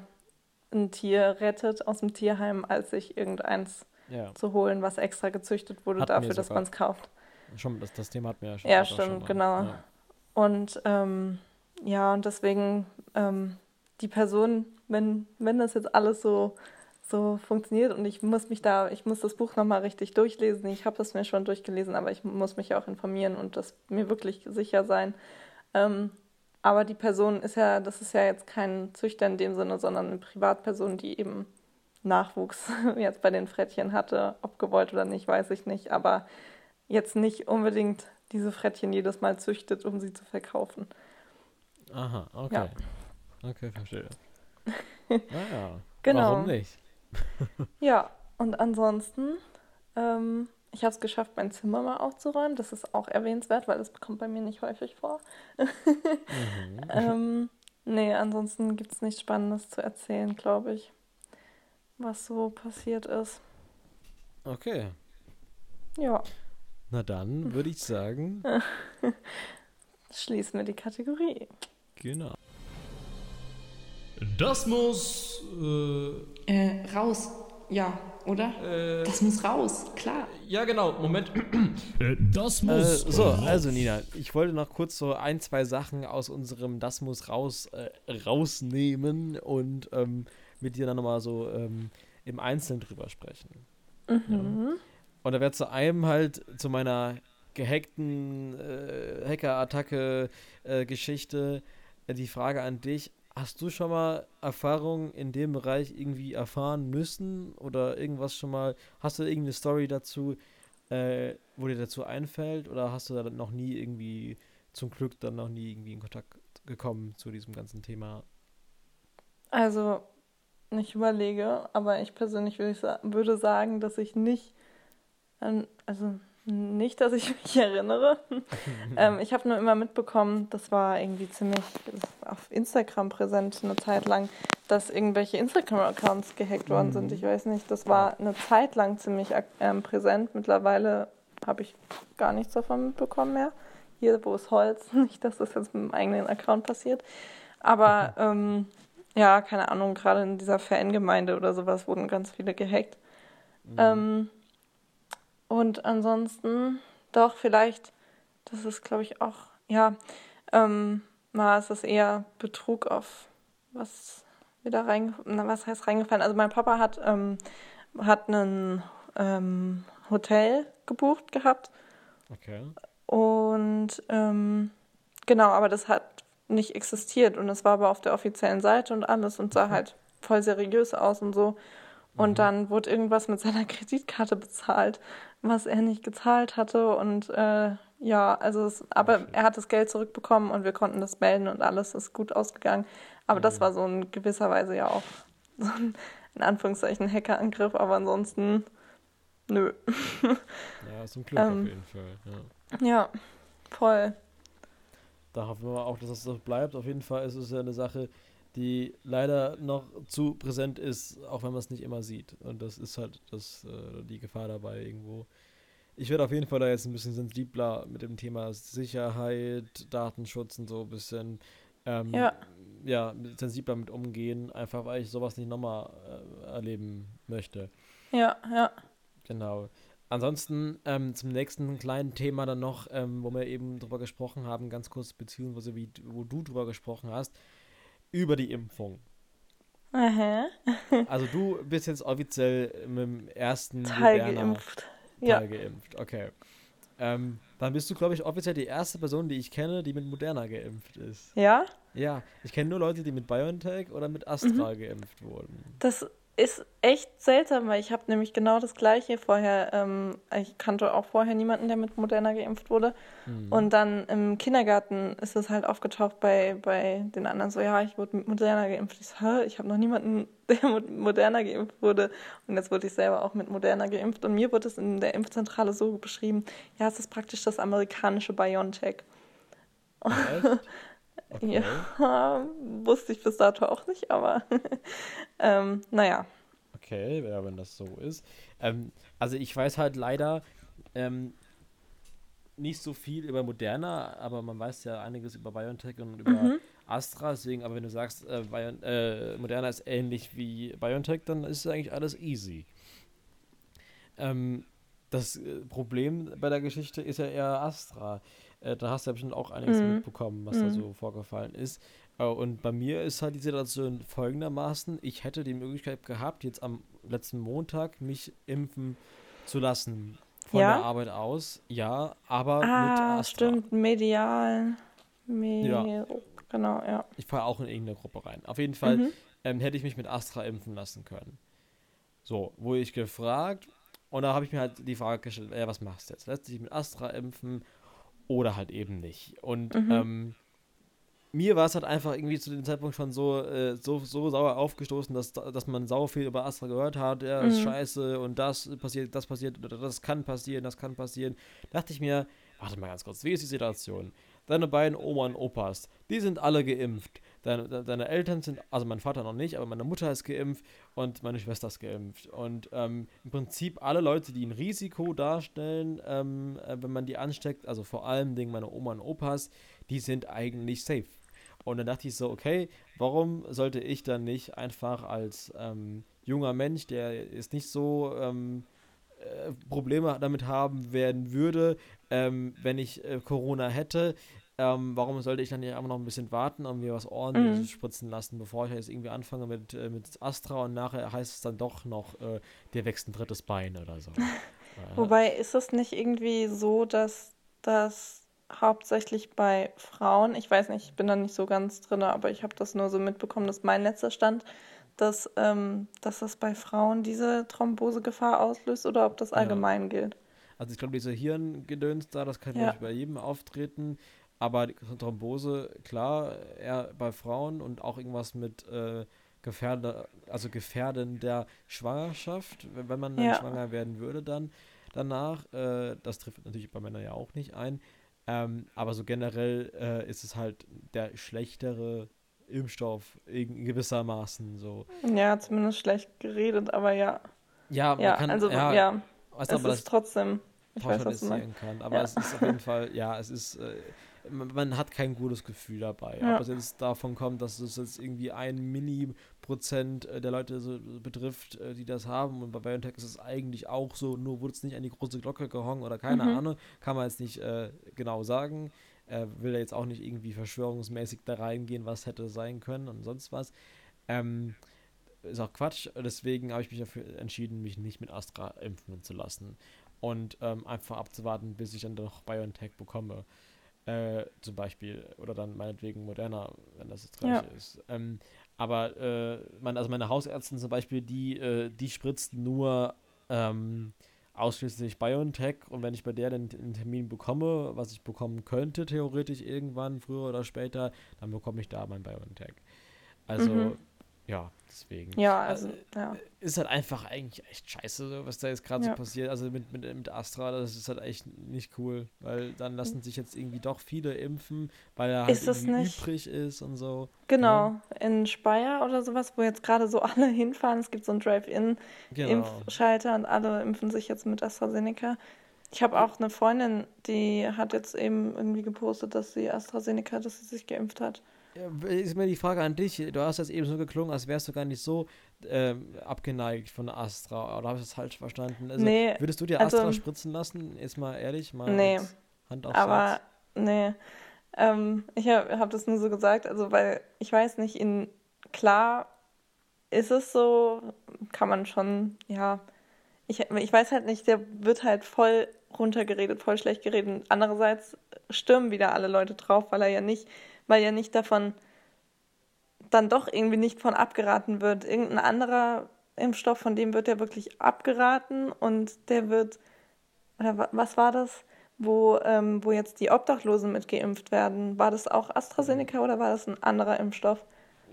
Speaker 3: ein Tier rettet aus dem Tierheim, als sich irgendeins
Speaker 2: Ja,
Speaker 3: zu holen, was extra gezüchtet wurde
Speaker 2: Hatten
Speaker 3: dafür, dass man es kauft.
Speaker 2: schon, das, das Thema hat mir ja schon.
Speaker 3: Ja, stimmt, genau.
Speaker 2: Ja.
Speaker 3: Und ähm, ja, und deswegen ähm, die Person, wenn, wenn das jetzt alles so, so funktioniert und ich muss mich da, ich muss das Buch nochmal richtig durchlesen. Ich habe das mir schon durchgelesen, aber ich muss mich auch informieren und das mir wirklich sicher sein. Ähm, aber die Person ist ja, das ist ja jetzt kein Züchter in dem Sinne, sondern eine Privatperson, die eben Nachwuchs jetzt bei den Frettchen hatte. Ob gewollt oder nicht, weiß ich nicht. Aber jetzt nicht unbedingt diese Frettchen jedes Mal züchtet, um sie zu verkaufen.
Speaker 2: Aha, okay.
Speaker 3: Ja.
Speaker 2: Okay, verstehe. naja.
Speaker 3: Genau.
Speaker 2: Warum nicht?
Speaker 3: Ja, und ansonsten, ähm, ich habe es geschafft, mein Zimmer mal aufzuräumen. Das ist auch erwähnenswert, weil das kommt bei mir nicht häufig vor.
Speaker 2: Mhm.
Speaker 3: ähm, nee, ansonsten gibt es nichts Spannendes zu erzählen, glaube ich, was so passiert ist.
Speaker 2: Okay.
Speaker 3: Ja,
Speaker 2: Na dann würde ich sagen,
Speaker 3: schließen wir die Kategorie.
Speaker 2: genau.
Speaker 1: Das muss. Äh,
Speaker 4: Äh, raus. Ja, oder?
Speaker 1: äh,
Speaker 4: Das muss raus, klar.
Speaker 1: ja, genau. Moment. Äh, das
Speaker 2: Äh,
Speaker 1: muss.
Speaker 2: so,
Speaker 1: raus.
Speaker 2: also Nina, ich wollte noch kurz so ein, zwei Sachen aus unserem Das muss raus äh, rausnehmen und ähm, mit dir dann nochmal so ähm, im Einzelnen drüber sprechen.
Speaker 3: Mhm.
Speaker 2: Und da wäre zu einem halt zu meiner gehackten äh, Hacker-Attacke-Geschichte äh, die Frage an dich. Hast du schon mal Erfahrungen in dem Bereich irgendwie erfahren müssen oder irgendwas schon mal? Hast du irgendeine Story dazu, äh, wo dir dazu einfällt oder hast du da noch nie irgendwie zum Glück dann noch nie irgendwie in Kontakt gekommen zu diesem ganzen Thema?
Speaker 3: Also, ich überlege, aber ich persönlich würde, ich sa würde sagen, dass ich nicht, an, also nicht, dass ich mich erinnere. ähm, ich habe nur immer mitbekommen, das war irgendwie ziemlich auf Instagram präsent eine Zeit lang, dass irgendwelche Instagram-Accounts gehackt worden sind. Ich weiß nicht, das war eine Zeit lang ziemlich ähm, präsent. Mittlerweile habe ich gar nichts davon mitbekommen mehr. Hier, wo ist Holz? Nicht, dass das jetzt mit dem eigenen Account passiert. Aber ähm, ja, keine Ahnung, gerade in dieser Fangemeinde oder sowas wurden ganz viele gehackt. Ähm, und ansonsten, doch, vielleicht, das ist, glaube ich, auch, ja, ähm, mal ist das eher Betrug auf was wieder reingefallen, na, was heißt reingefallen? Also mein Papa hat, ähm, hat ein ähm, Hotel gebucht gehabt
Speaker 2: Okay.
Speaker 3: und ähm, genau, aber das hat nicht existiert und es war aber auf der offiziellen Seite und alles und sah halt voll seriös aus und so. Und dann wurde irgendwas mit seiner Kreditkarte bezahlt, was er nicht gezahlt hatte. Und äh, ja, also es, aber er hat das Geld zurückbekommen und wir konnten das melden und alles ist gut ausgegangen. Aber das war so in gewisser Weise ja auch so ein, in Anführungszeichen, Hackerangriff, aber ansonsten nö.
Speaker 2: Ja, zum Glück
Speaker 3: Ähm.
Speaker 2: auf jeden Fall. Ja.
Speaker 3: Ja, voll.
Speaker 2: Da hoffen wir auch, dass das so bleibt. Auf jeden Fall ist es ja eine Sache, die leider noch zu präsent ist, auch wenn man es nicht immer sieht. Und das ist halt das, äh, die Gefahr dabei irgendwo. Ich werde auf jeden Fall da jetzt ein bisschen sensibler mit dem Thema Sicherheit, Datenschutz und so ein bisschen ähm,
Speaker 3: Ja.
Speaker 2: ja, sensibler mit umgehen, einfach weil ich sowas nicht nochmal äh, erleben möchte.
Speaker 3: Ja, ja.
Speaker 2: Genau. Ansonsten ähm, zum nächsten kleinen Thema dann noch, ähm, wo wir eben drüber gesprochen haben, ganz kurz, beziehungsweise wie, wo du drüber gesprochen hast, über die Impfung.
Speaker 3: Aha.
Speaker 2: Also du bist jetzt offiziell mit dem ersten
Speaker 3: Teil
Speaker 2: Moderna
Speaker 3: geimpft.
Speaker 2: Teil
Speaker 3: Ja.
Speaker 2: geimpft. Okay. Ähm, dann bist du, glaube ich, offiziell die erste Person, die ich kenne, die mit Moderna geimpft ist.
Speaker 3: Ja?
Speaker 2: Ja, ich kenne nur Leute, die mit BioNTech oder mit Astra geimpft wurden.
Speaker 3: Das ist echt seltsam, weil ich habe nämlich genau das gleiche vorher. Ähm, ich kannte auch vorher niemanden, der mit Moderna geimpft wurde.
Speaker 2: Mhm.
Speaker 3: Und dann im Kindergarten ist es halt aufgetaucht bei, bei den anderen so, ja, ich wurde mit Moderna geimpft. Ich so, ich habe noch niemanden, der mit Moderna geimpft wurde. Und jetzt wurde ich selber auch mit Moderna geimpft. Und mir wurde es in der Impfzentrale so beschrieben, ja, es ist praktisch das amerikanische BioNTech.
Speaker 2: Echt? Okay.
Speaker 3: Ja, wusste ich bis dato auch nicht, aber ähm, naja.
Speaker 2: Okay, ja, wenn das so ist. Ähm, also ich weiß halt leider ähm, nicht so viel über Moderna, aber man weiß ja einiges über BioNTech und über
Speaker 3: Mhm.
Speaker 2: Astra, deswegen, aber wenn du sagst, äh, Bio, äh, Moderna ist ähnlich wie BioNTech, dann ist eigentlich alles easy. Ähm, das äh, Problem bei der Geschichte ist ja eher Astra. Äh, da hast du ja bestimmt auch einiges
Speaker 3: Mhm.
Speaker 2: mitbekommen, was da
Speaker 3: Mhm.
Speaker 2: so vorgefallen ist. Äh, und bei mir ist halt die Situation folgendermaßen: Ich hätte die Möglichkeit gehabt, jetzt am letzten Montag mich impfen zu lassen. Von
Speaker 3: Ja?
Speaker 2: der Arbeit aus, ja, aber mit
Speaker 3: Ah,
Speaker 2: Astra.
Speaker 3: stimmt, medial. Me
Speaker 2: Ja.
Speaker 3: Genau, ja.
Speaker 2: Ich fahre auch in irgendeine Gruppe rein. Auf jeden Fall
Speaker 3: Mhm.
Speaker 2: ähm, hätte ich mich mit Astra impfen lassen können. So, wurde ich gefragt und da habe ich mir halt die Frage gestellt, ja, was machst du jetzt? Lässt dich mit Astra impfen oder halt eben nicht? Und
Speaker 3: Mhm.
Speaker 2: ähm, mir war es halt einfach irgendwie zu dem Zeitpunkt schon so, äh, so, so sauer aufgestoßen, dass, dass man sau viel über Astra gehört hat, ja, ist
Speaker 3: Mhm.
Speaker 2: scheiße und das passiert, das passiert, oder das kann passieren, das kann passieren. Dachte ich mir, warte mal ganz kurz, wie ist die Situation? Deine beiden Oma und Opas, die sind alle geimpft. Deine, de- deine Eltern sind, also mein Vater noch nicht, aber meine Mutter ist geimpft und meine Schwester ist geimpft. Und ähm, im Prinzip alle Leute, die ein Risiko darstellen, ähm, äh, wenn man die ansteckt, also vor allem Dingen meine Oma und Opas, die sind eigentlich safe. Und dann dachte ich so, okay, warum sollte ich dann nicht einfach als ähm, junger Mensch, der jetzt nicht so ähm, äh, Probleme damit haben werden würde, ähm, wenn ich äh, Corona hätte, ähm, warum sollte ich dann nicht einfach noch ein bisschen warten und mir was ordentliches
Speaker 3: Mhm.
Speaker 2: spritzen lassen, bevor ich jetzt irgendwie anfange mit, äh, mit Astra und nachher heißt es dann doch noch, äh, dir wächst ein drittes Bein oder so. Äh,
Speaker 3: Wobei ist es nicht irgendwie so, dass das hauptsächlich bei Frauen, ich weiß nicht, ich bin da nicht so ganz drin, aber ich habe das nur so mitbekommen, dass mein letzter Stand, dass, ähm, dass das bei Frauen diese Thrombosegefahr auslöst oder ob das
Speaker 2: Ja.
Speaker 3: allgemein gilt.
Speaker 2: Also ich glaube, diese Hirngedöns da, das kann
Speaker 3: Ja.
Speaker 2: nicht bei jedem auftreten. Aber Thrombose, klar, eher bei Frauen und auch irgendwas mit äh, Gefährder, also gefährdender Schwangerschaft, wenn man dann
Speaker 3: Ja.
Speaker 2: schwanger werden würde dann danach. Äh, das trifft natürlich bei Männern ja auch nicht ein. Ähm, aber so generell äh, ist es halt der schlechtere Impfstoff in gewissermaßen so.
Speaker 3: Ja, zumindest schlecht geredet, aber ja.
Speaker 2: Ja, man
Speaker 3: Ja,
Speaker 2: kann,
Speaker 3: also
Speaker 2: ja,
Speaker 3: ja, es
Speaker 2: aber
Speaker 3: ist
Speaker 2: das,
Speaker 3: trotzdem, ich weiß, was
Speaker 2: pauschalisieren kann. Aber
Speaker 3: Ja.
Speaker 2: es ist auf jeden Fall, ja, es ist, äh, man, hat kein gutes Gefühl dabei.
Speaker 3: Ja.
Speaker 2: Ob es jetzt davon kommt, dass es jetzt irgendwie ein Mini-Prozent äh, der Leute so betrifft, äh, die das haben. Und bei BioNTech ist es eigentlich auch so, nur wurde es nicht an die große Glocke gehangen oder keine
Speaker 3: Mhm.
Speaker 2: Ahnung. Kann man jetzt nicht äh, genau sagen. Äh, will er jetzt auch nicht irgendwie verschwörungsmäßig da reingehen, was hätte sein können und sonst was. Ähm, ist auch Quatsch. Deswegen habe ich mich dafür entschieden, mich nicht mit Astra impfen zu lassen. Und ähm, einfach abzuwarten, bis ich dann doch BioNTech bekomme. Äh, zum Beispiel. Oder dann meinetwegen Moderna, wenn das das gleiche ist. Ähm, aber äh, mein, also meine Hausärztin zum Beispiel, die, äh, die spritzt nur ähm, ausschließlich BioNTech und wenn ich bei der dann einen Termin bekomme, was ich bekommen könnte, theoretisch irgendwann, früher oder später, dann bekomme ich da mein BioNTech. Also,
Speaker 3: Mhm.
Speaker 2: Ja, deswegen.
Speaker 3: Ja, also, ja.
Speaker 2: Ist halt einfach eigentlich echt scheiße, so, was da jetzt gerade
Speaker 3: Ja.
Speaker 2: so passiert. Also mit, mit, mit Astra, das ist halt echt nicht cool, weil dann lassen sich jetzt irgendwie doch viele impfen, weil er halt übrig ist und so.
Speaker 3: Genau, in Speyer oder sowas, wo jetzt gerade so alle hinfahren. Es gibt so einen
Speaker 2: Genau.
Speaker 3: Drive-In-Impfschalter und alle impfen sich jetzt mit AstraZeneca. Ich habe auch eine Freundin, die hat jetzt eben irgendwie gepostet, dass sie AstraZeneca, dass sie sich geimpft hat.
Speaker 2: Ja, ist mir die Frage an dich. Du hast jetzt eben so geklungen, als wärst du gar nicht so ähm, abgeneigt von Astra. Oder habe ich das falsch verstanden? Also,
Speaker 3: Nee,
Speaker 2: würdest du dir
Speaker 3: also-
Speaker 2: Astra spritzen lassen? Jetzt mal ehrlich, mal
Speaker 3: Nee,
Speaker 2: Hand aufs
Speaker 3: Aber
Speaker 2: Herz.
Speaker 3: nee, ähm, ich habe hab das nur so gesagt, also weil ich weiß nicht, in klar ist es so, kann man schon, ja, ich, ich weiß halt nicht, der wird halt voll runtergeredet, voll schlecht geredet. Andererseits stürmen wieder alle Leute drauf, weil er ja nicht, weil ja nicht davon dann doch irgendwie nicht von abgeraten wird. Irgendein anderer Impfstoff, von dem wird ja wirklich abgeraten und der wird, oder was war das, wo, ähm, wo jetzt die Obdachlosen mit geimpft werden? War das auch AstraZeneca oder war das ein anderer Impfstoff?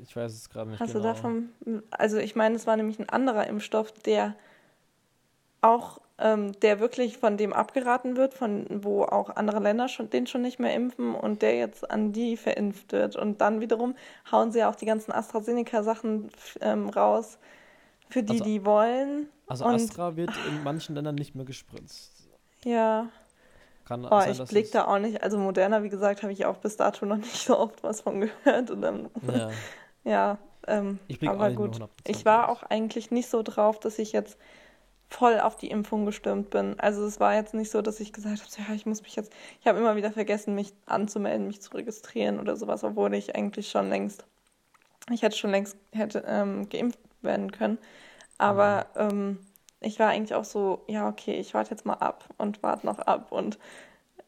Speaker 2: Ich weiß es gerade nicht
Speaker 3: Hast
Speaker 2: genau.
Speaker 3: du davon, also ich meine, es war nämlich ein anderer Impfstoff, der auch, ähm, der wirklich von dem abgeraten wird, von wo auch andere Länder schon, den schon nicht mehr impfen und der jetzt an die verimpft wird. Und dann wiederum hauen sie ja auch die ganzen AstraZeneca-Sachen ähm, raus für die,
Speaker 2: Also-
Speaker 3: die wollen.
Speaker 2: Also
Speaker 3: und-
Speaker 2: Astra wird in manchen Ländern nicht mehr gespritzt.
Speaker 3: Ja,
Speaker 2: Kann
Speaker 3: oh,
Speaker 2: sein,
Speaker 3: ich blick da auch nicht. Also Moderna, wie gesagt, habe ich auch bis dato noch nicht so oft was von gehört. Und dann,
Speaker 2: Ja,
Speaker 3: ja, ähm,
Speaker 2: ich
Speaker 3: aber gut.
Speaker 2: 100%
Speaker 3: Ich war auch eigentlich nicht so drauf, dass ich jetzt voll auf die Impfung gestimmt bin. Also es war jetzt nicht so, dass ich gesagt habe, ja, ich muss mich jetzt, ich habe immer wieder vergessen, mich anzumelden, mich zu registrieren oder sowas, obwohl ich eigentlich schon längst, ich hätte schon längst hätte ähm, geimpft werden können. Aber ähm, ich war eigentlich auch so, ja, okay, ich warte jetzt mal ab und warte noch ab und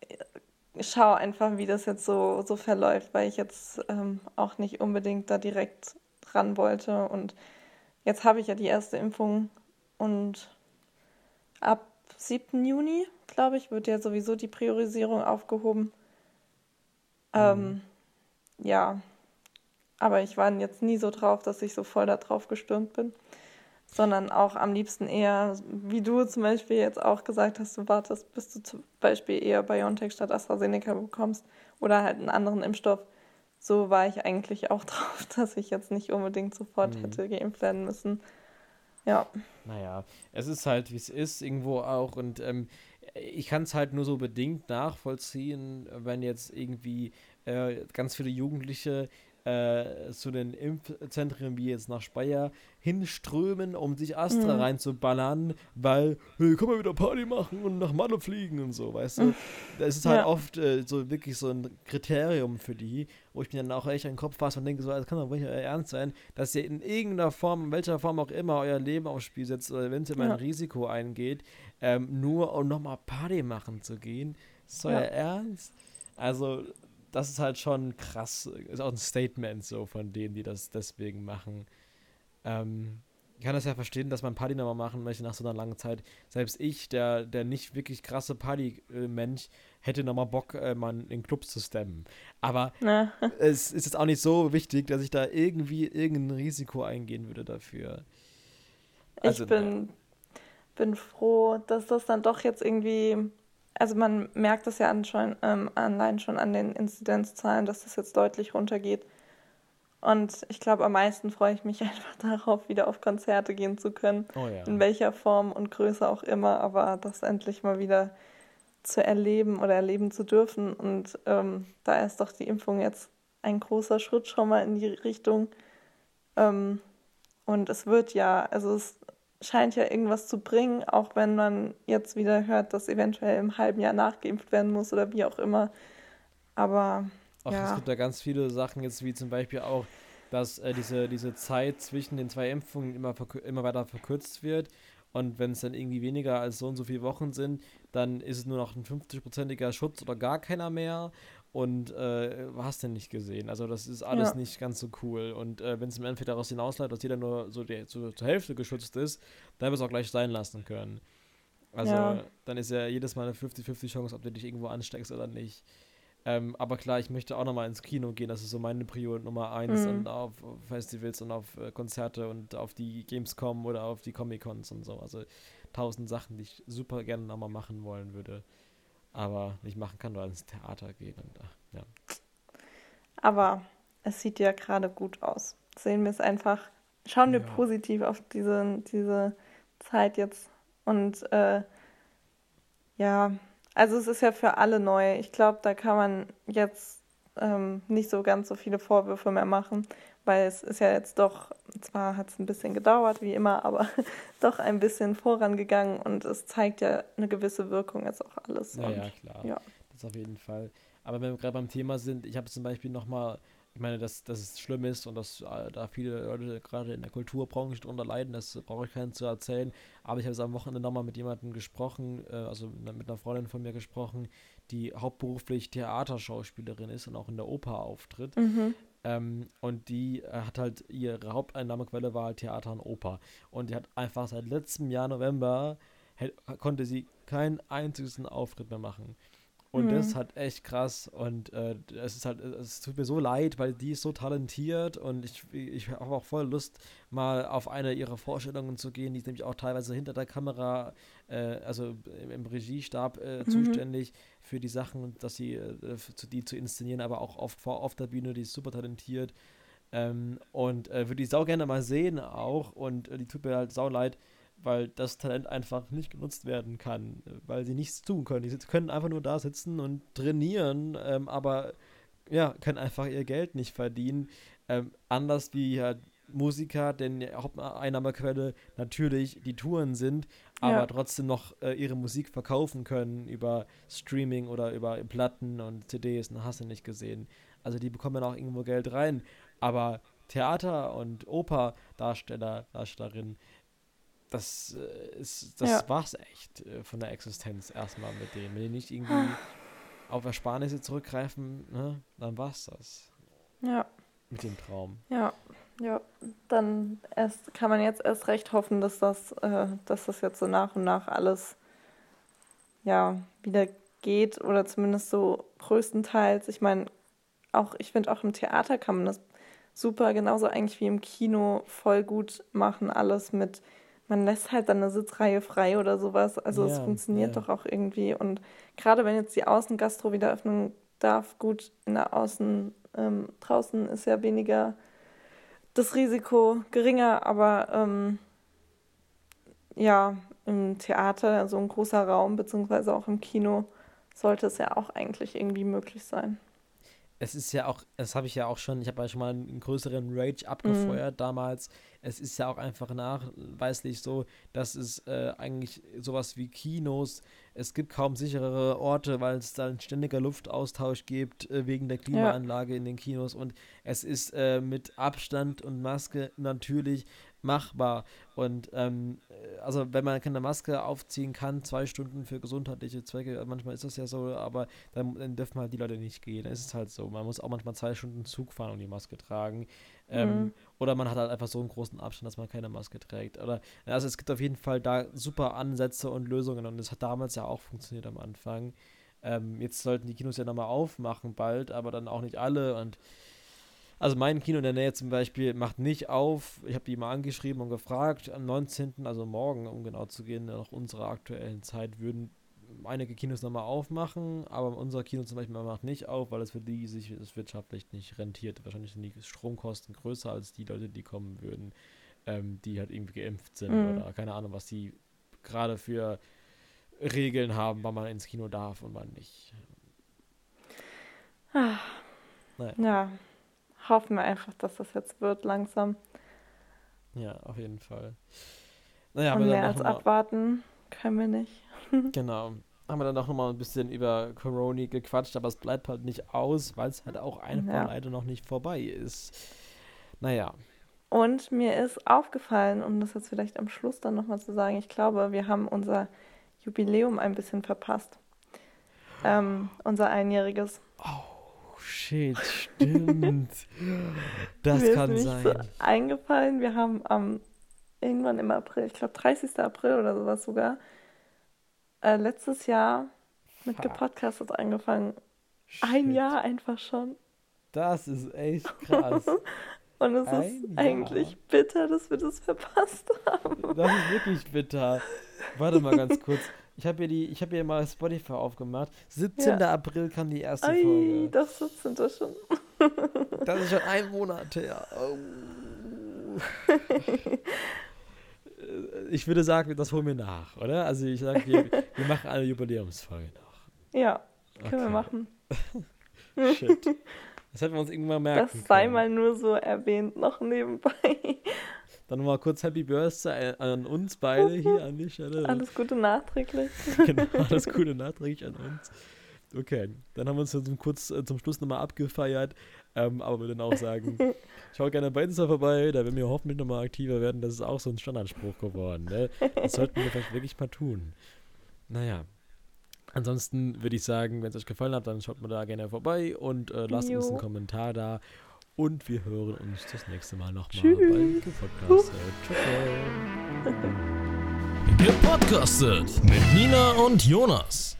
Speaker 3: äh, schaue einfach, wie das jetzt so, so verläuft, weil ich jetzt ähm, auch nicht unbedingt da direkt ran wollte. Und jetzt habe ich ja die erste Impfung und ab 7. Juni, glaube ich, wird ja sowieso die Priorisierung aufgehoben. Ähm, ja, aber ich war jetzt nie so drauf, dass ich so voll da drauf gestürmt bin, sondern auch am liebsten eher, wie du zum Beispiel jetzt auch gesagt hast, du wartest, bis du zum Beispiel eher BioNTech statt AstraZeneca bekommst oder halt einen anderen Impfstoff. So war ich eigentlich auch drauf, dass ich jetzt nicht unbedingt sofort
Speaker 2: Mhm.
Speaker 3: hätte geimpft werden müssen. Ja,
Speaker 2: Naja, es ist halt, wie es ist, irgendwo auch. Und ähm, ich kann es halt nur so bedingt nachvollziehen, wenn jetzt irgendwie äh, ganz viele Jugendliche äh, zu den Impfzentren wie jetzt nach Speyer hinströmen, um sich Astra
Speaker 3: Mhm.
Speaker 2: reinzuballern, weil, hey, komm mal wieder Party machen und nach Malle fliegen und so, weißt du? Das ist halt
Speaker 3: Ja.
Speaker 2: oft äh, so wirklich so ein Kriterium für die, wo ich mir dann auch echt an den Kopf fasse und denke, so, das kann doch nicht euer Ernst sein, dass ihr in irgendeiner Form, in welcher Form auch immer, euer Leben aufs Spiel setzt oder wenn ihr mal
Speaker 3: Ja.
Speaker 2: ein Risiko eingeht, ähm, nur um nochmal Party machen zu gehen. Ist euer
Speaker 3: Ja.
Speaker 2: Ernst? Also, das ist halt schon krass. Ist auch ein Statement so von denen, die das deswegen machen. Ähm, ich kann das ja verstehen, dass man Party nochmal machen möchte nach so einer langen Zeit. Selbst ich, der, der nicht wirklich krasse Party-Mensch, hätte nochmal Bock, äh, mal in den Club zu stemmen. Aber
Speaker 3: ne?
Speaker 2: es ist jetzt auch nicht so wichtig, dass ich da irgendwie irgendein Risiko eingehen würde dafür. Also,
Speaker 3: ich bin, bin froh, dass das dann doch jetzt irgendwie, also man merkt das ja an schon, ähm, allein schon an den Inzidenzzahlen, dass das jetzt deutlich runtergeht. Und ich glaube, am meisten freue ich mich einfach darauf, wieder auf Konzerte gehen zu können,
Speaker 2: Oh ja.
Speaker 3: in welcher Form und Größe auch immer, aber das endlich mal wieder zu erleben oder erleben zu dürfen. Und ähm, da ist doch die Impfung jetzt ein großer Schritt schon mal in die Richtung. Ähm, und es wird ja, also es scheint ja irgendwas zu bringen, auch wenn man jetzt wieder hört, dass eventuell im halben Jahr nachgeimpft werden muss oder wie auch immer. Aber
Speaker 2: Ach,
Speaker 3: ja.
Speaker 2: es gibt da ganz viele Sachen jetzt, wie zum Beispiel auch, dass äh, diese, diese Zeit zwischen den zwei Impfungen immer, immer weiter verkürzt wird. Und wenn es dann irgendwie weniger als so und so viele Wochen sind, dann ist es nur noch ein 50-prozentiger Schutz oder gar keiner mehr. Und äh, hast du nicht gesehen. Also das ist alles
Speaker 3: Ja.
Speaker 2: nicht ganz so cool. Und äh, wenn es im Endeffekt daraus hinausläuft, dass jeder nur so, die, so zur Hälfte geschützt ist, dann wird es auch gleich sein lassen können. Also
Speaker 3: Ja.
Speaker 2: dann ist ja jedes Mal eine 50-50 Chance, ob du dich irgendwo ansteckst oder nicht. Ähm, aber klar, ich möchte auch nochmal ins Kino gehen. Das ist so meine Prio Nummer eins.
Speaker 3: Mhm.
Speaker 2: Und auf Festivals und auf äh, Konzerte und auf die Gamescom oder auf die Comic-Cons und so. Also tausend Sachen, die ich super gerne nochmal machen wollen würde. Aber nicht machen kann, weil ins Theater geht. Und, ach, ja.
Speaker 3: Aber es sieht ja gerade gut aus. Sehen wir es einfach, schauen wir
Speaker 2: Ja.
Speaker 3: positiv auf diese, diese Zeit jetzt. Und äh, ja, also es ist ja für alle neu. Ich glaube, da kann man jetzt ähm, nicht so ganz so viele Vorwürfe mehr machen, weil es ist ja jetzt doch, zwar hat es ein bisschen gedauert, wie immer, aber doch ein bisschen vorangegangen und es zeigt ja eine gewisse Wirkung jetzt auch alles.
Speaker 2: Ja, ja, klar.
Speaker 3: ja.
Speaker 2: Das auf jeden Fall. Aber wenn wir gerade beim Thema sind, ich habe zum Beispiel nochmal, ich meine, dass, dass es schlimm ist und dass äh, da viele Leute gerade in der Kulturbranche drunter leiden, das brauche ich keinen zu erzählen. Aber ich habe es am Wochenende nochmal mit jemandem gesprochen, äh, also mit einer Freundin von mir gesprochen, die hauptberuflich Theaterschauspielerin ist und auch in der Oper auftritt.
Speaker 3: Mhm.
Speaker 2: Ähm, und die äh, hat halt ihre Haupteinnahmequelle war halt Theater und Oper. Und die hat einfach seit letztem Jahr November konnte sie keinen einzigen Auftritt mehr machen. Und das ist halt echt krass. Und äh, es ist halt, es tut mir so leid, weil die ist so talentiert und ich, ich habe auch voll Lust, mal auf eine ihrer Vorstellungen zu gehen. Die ist nämlich auch teilweise hinter der Kamera, äh, also im, im Regiestab äh, zuständig für die Sachen, dass sie äh, zu, die zu inszenieren, aber auch auf, vor auf der Bühne, die ist super talentiert. Ähm, und äh, würde ich sau gerne mal sehen auch. Und äh, die tut mir halt sau leid, weil das Talent einfach nicht genutzt werden kann, weil sie nichts tun können. Die können einfach nur da sitzen und trainieren, ähm, aber ja, können einfach ihr Geld nicht verdienen. Ähm, anders wie halt Musiker, denn Haupteinnahmequelle natürlich die Touren sind, aber
Speaker 3: Ja.
Speaker 2: trotzdem noch äh, ihre Musik verkaufen können über Streaming oder über Platten und CDs und hast du nicht gesehen. Also die bekommen auch irgendwo Geld rein. Aber Theater- und Operdarsteller, Darstellerinnen, das äh, ist, das
Speaker 3: Ja.
Speaker 2: war's echt äh, von der Existenz erstmal mit denen. Wenn die nicht irgendwie auf Ersparnisse zurückgreifen, ne, dann war's das
Speaker 3: Ja,
Speaker 2: mit dem Traum.
Speaker 3: ja, ja. Dann erst kann man jetzt erst recht hoffen, dass das, äh, dass das jetzt so nach und nach alles ja wieder geht oder zumindest so größtenteils. Ich meine, auch ich finde auch im Theater kann man das super, genauso eigentlich wie im Kino voll gut machen, alles mit, man lässt halt dann eine Sitzreihe frei oder sowas. Also es
Speaker 2: Ja,
Speaker 3: funktioniert
Speaker 2: ja.
Speaker 3: doch auch irgendwie. Und gerade wenn jetzt die Außengastro wieder öffnen darf, gut, in der Außen, ähm, draußen ist ja weniger das Risiko geringer, aber ähm, ja, im Theater, so ein großer Raum, beziehungsweise auch im Kino, sollte es ja auch eigentlich irgendwie möglich sein.
Speaker 2: Es ist ja auch, das habe ich ja auch schon, ich habe ja schon mal einen größeren Rage abgefeuert damals. Es ist ja auch einfach nachweislich so, dass es äh, eigentlich sowas wie Kinos, es gibt kaum sicherere Orte, weil es da ein ständiger Luftaustausch gibt äh, wegen der Klimaanlage in den Kinos und es ist äh, mit Abstand und Maske natürlich machbar. Und ähm, äh, also wenn man keine Maske aufziehen kann, zwei Stunden für gesundheitliche Zwecke, manchmal ist das ja so, aber dann, dann dürfen halt die Leute nicht gehen. Es ist halt so. Man muss auch manchmal zwei Stunden Zug fahren und die Maske tragen. Ähm,
Speaker 3: Mhm.
Speaker 2: Oder man hat halt einfach so einen großen Abstand, dass man keine Maske trägt. Oder also es gibt auf jeden Fall da super Ansätze und Lösungen und das hat damals ja auch funktioniert am Anfang. Ähm, jetzt sollten die Kinos ja nochmal aufmachen bald, aber dann auch nicht alle und also mein Kino in der Nähe zum Beispiel macht nicht auf. Ich habe die mal angeschrieben und gefragt. Am 19., also morgen, um genau zu gehen, nach unserer aktuellen Zeit, würden einige Kinos nochmal aufmachen, aber unser Kino zum Beispiel macht nicht auf, weil es für die sich es wirtschaftlich nicht rentiert. Wahrscheinlich sind die Stromkosten größer als die Leute, die kommen würden, ähm, die halt irgendwie geimpft sind
Speaker 3: Mhm.
Speaker 2: oder keine Ahnung, was die gerade für Regeln haben, wann man ins Kino darf und wann nicht.
Speaker 3: Ah,
Speaker 2: Naja.
Speaker 3: Ja, hoffen wir einfach, dass das jetzt wird langsam.
Speaker 2: Ja, auf jeden Fall. Naja,
Speaker 3: Und mehr als abwarten können wir nicht.
Speaker 2: Genau. Haben wir dann auch nochmal ein bisschen über Corona gequatscht, aber es bleibt halt nicht aus, weil es halt auch einfach
Speaker 3: Ja.
Speaker 2: leider noch nicht vorbei ist. Naja,
Speaker 3: Und mir ist aufgefallen, um das jetzt vielleicht am Schluss dann nochmal zu sagen, ich glaube, wir haben unser Jubiläum ein bisschen verpasst. Ähm, unser einjähriges.
Speaker 2: Oh shit, stimmt. das
Speaker 3: mir
Speaker 2: kann
Speaker 3: ist
Speaker 2: sein.
Speaker 3: so eingefallen, wir haben am irgendwann im April, ich glaube 30. April oder sowas sogar, äh, letztes Jahr mit
Speaker 2: Fuck.
Speaker 3: gepodcastet angefangen. Ein
Speaker 2: Shit.
Speaker 3: Jahr einfach schon.
Speaker 2: Das ist echt krass.
Speaker 3: Und es
Speaker 2: Ein
Speaker 3: ist
Speaker 2: Jahr.
Speaker 3: eigentlich bitter, dass wir das verpasst haben.
Speaker 2: Das ist wirklich bitter. Warte mal ganz kurz. Ich habe hier, die- ich hab hier mal Spotify aufgemacht. 17. April kam die erste
Speaker 3: Ei,
Speaker 2: Folge.
Speaker 3: das sind wir schon.
Speaker 2: Das ist schon ein Monat her. Oh. Ich würde sagen, das holen wir nach, oder? Also ich sage, wir, wir machen eine Jubiläumsfolge noch.
Speaker 3: Ja, können wir
Speaker 2: Okay.
Speaker 3: machen.
Speaker 2: Shit. Das hätten wir uns irgendwann merken
Speaker 3: Das sei
Speaker 2: können.
Speaker 3: mal nur so erwähnt, noch nebenbei.
Speaker 2: Dann nochmal kurz Happy Birthday an uns beide hier an die Stelle.
Speaker 3: Alles Gute nachträglich.
Speaker 2: genau, alles Gute nachträglich an uns. Okay, dann haben wir uns jetzt kurz äh, zum Schluss nochmal abgefeiert. Ähm, aber wir dann auch sagen, schaut gerne bei Insta vorbei, da werden wir hoffentlich nochmal aktiver werden. Das ist auch so ein Standardspruch geworden. Ne? Das sollten wir vielleicht wirklich mal tun. Naja. Ansonsten würde ich sagen, wenn es euch gefallen hat, dann schaut mal da gerne vorbei und äh, lasst uns einen
Speaker 3: Jo.
Speaker 2: Kommentar da. Und wir hören uns das nächste Mal nochmal
Speaker 3: Tschüss.
Speaker 2: bei Gepodcastet. Ciao, ciao.
Speaker 1: Gepodcastet mit Nina und Jonas.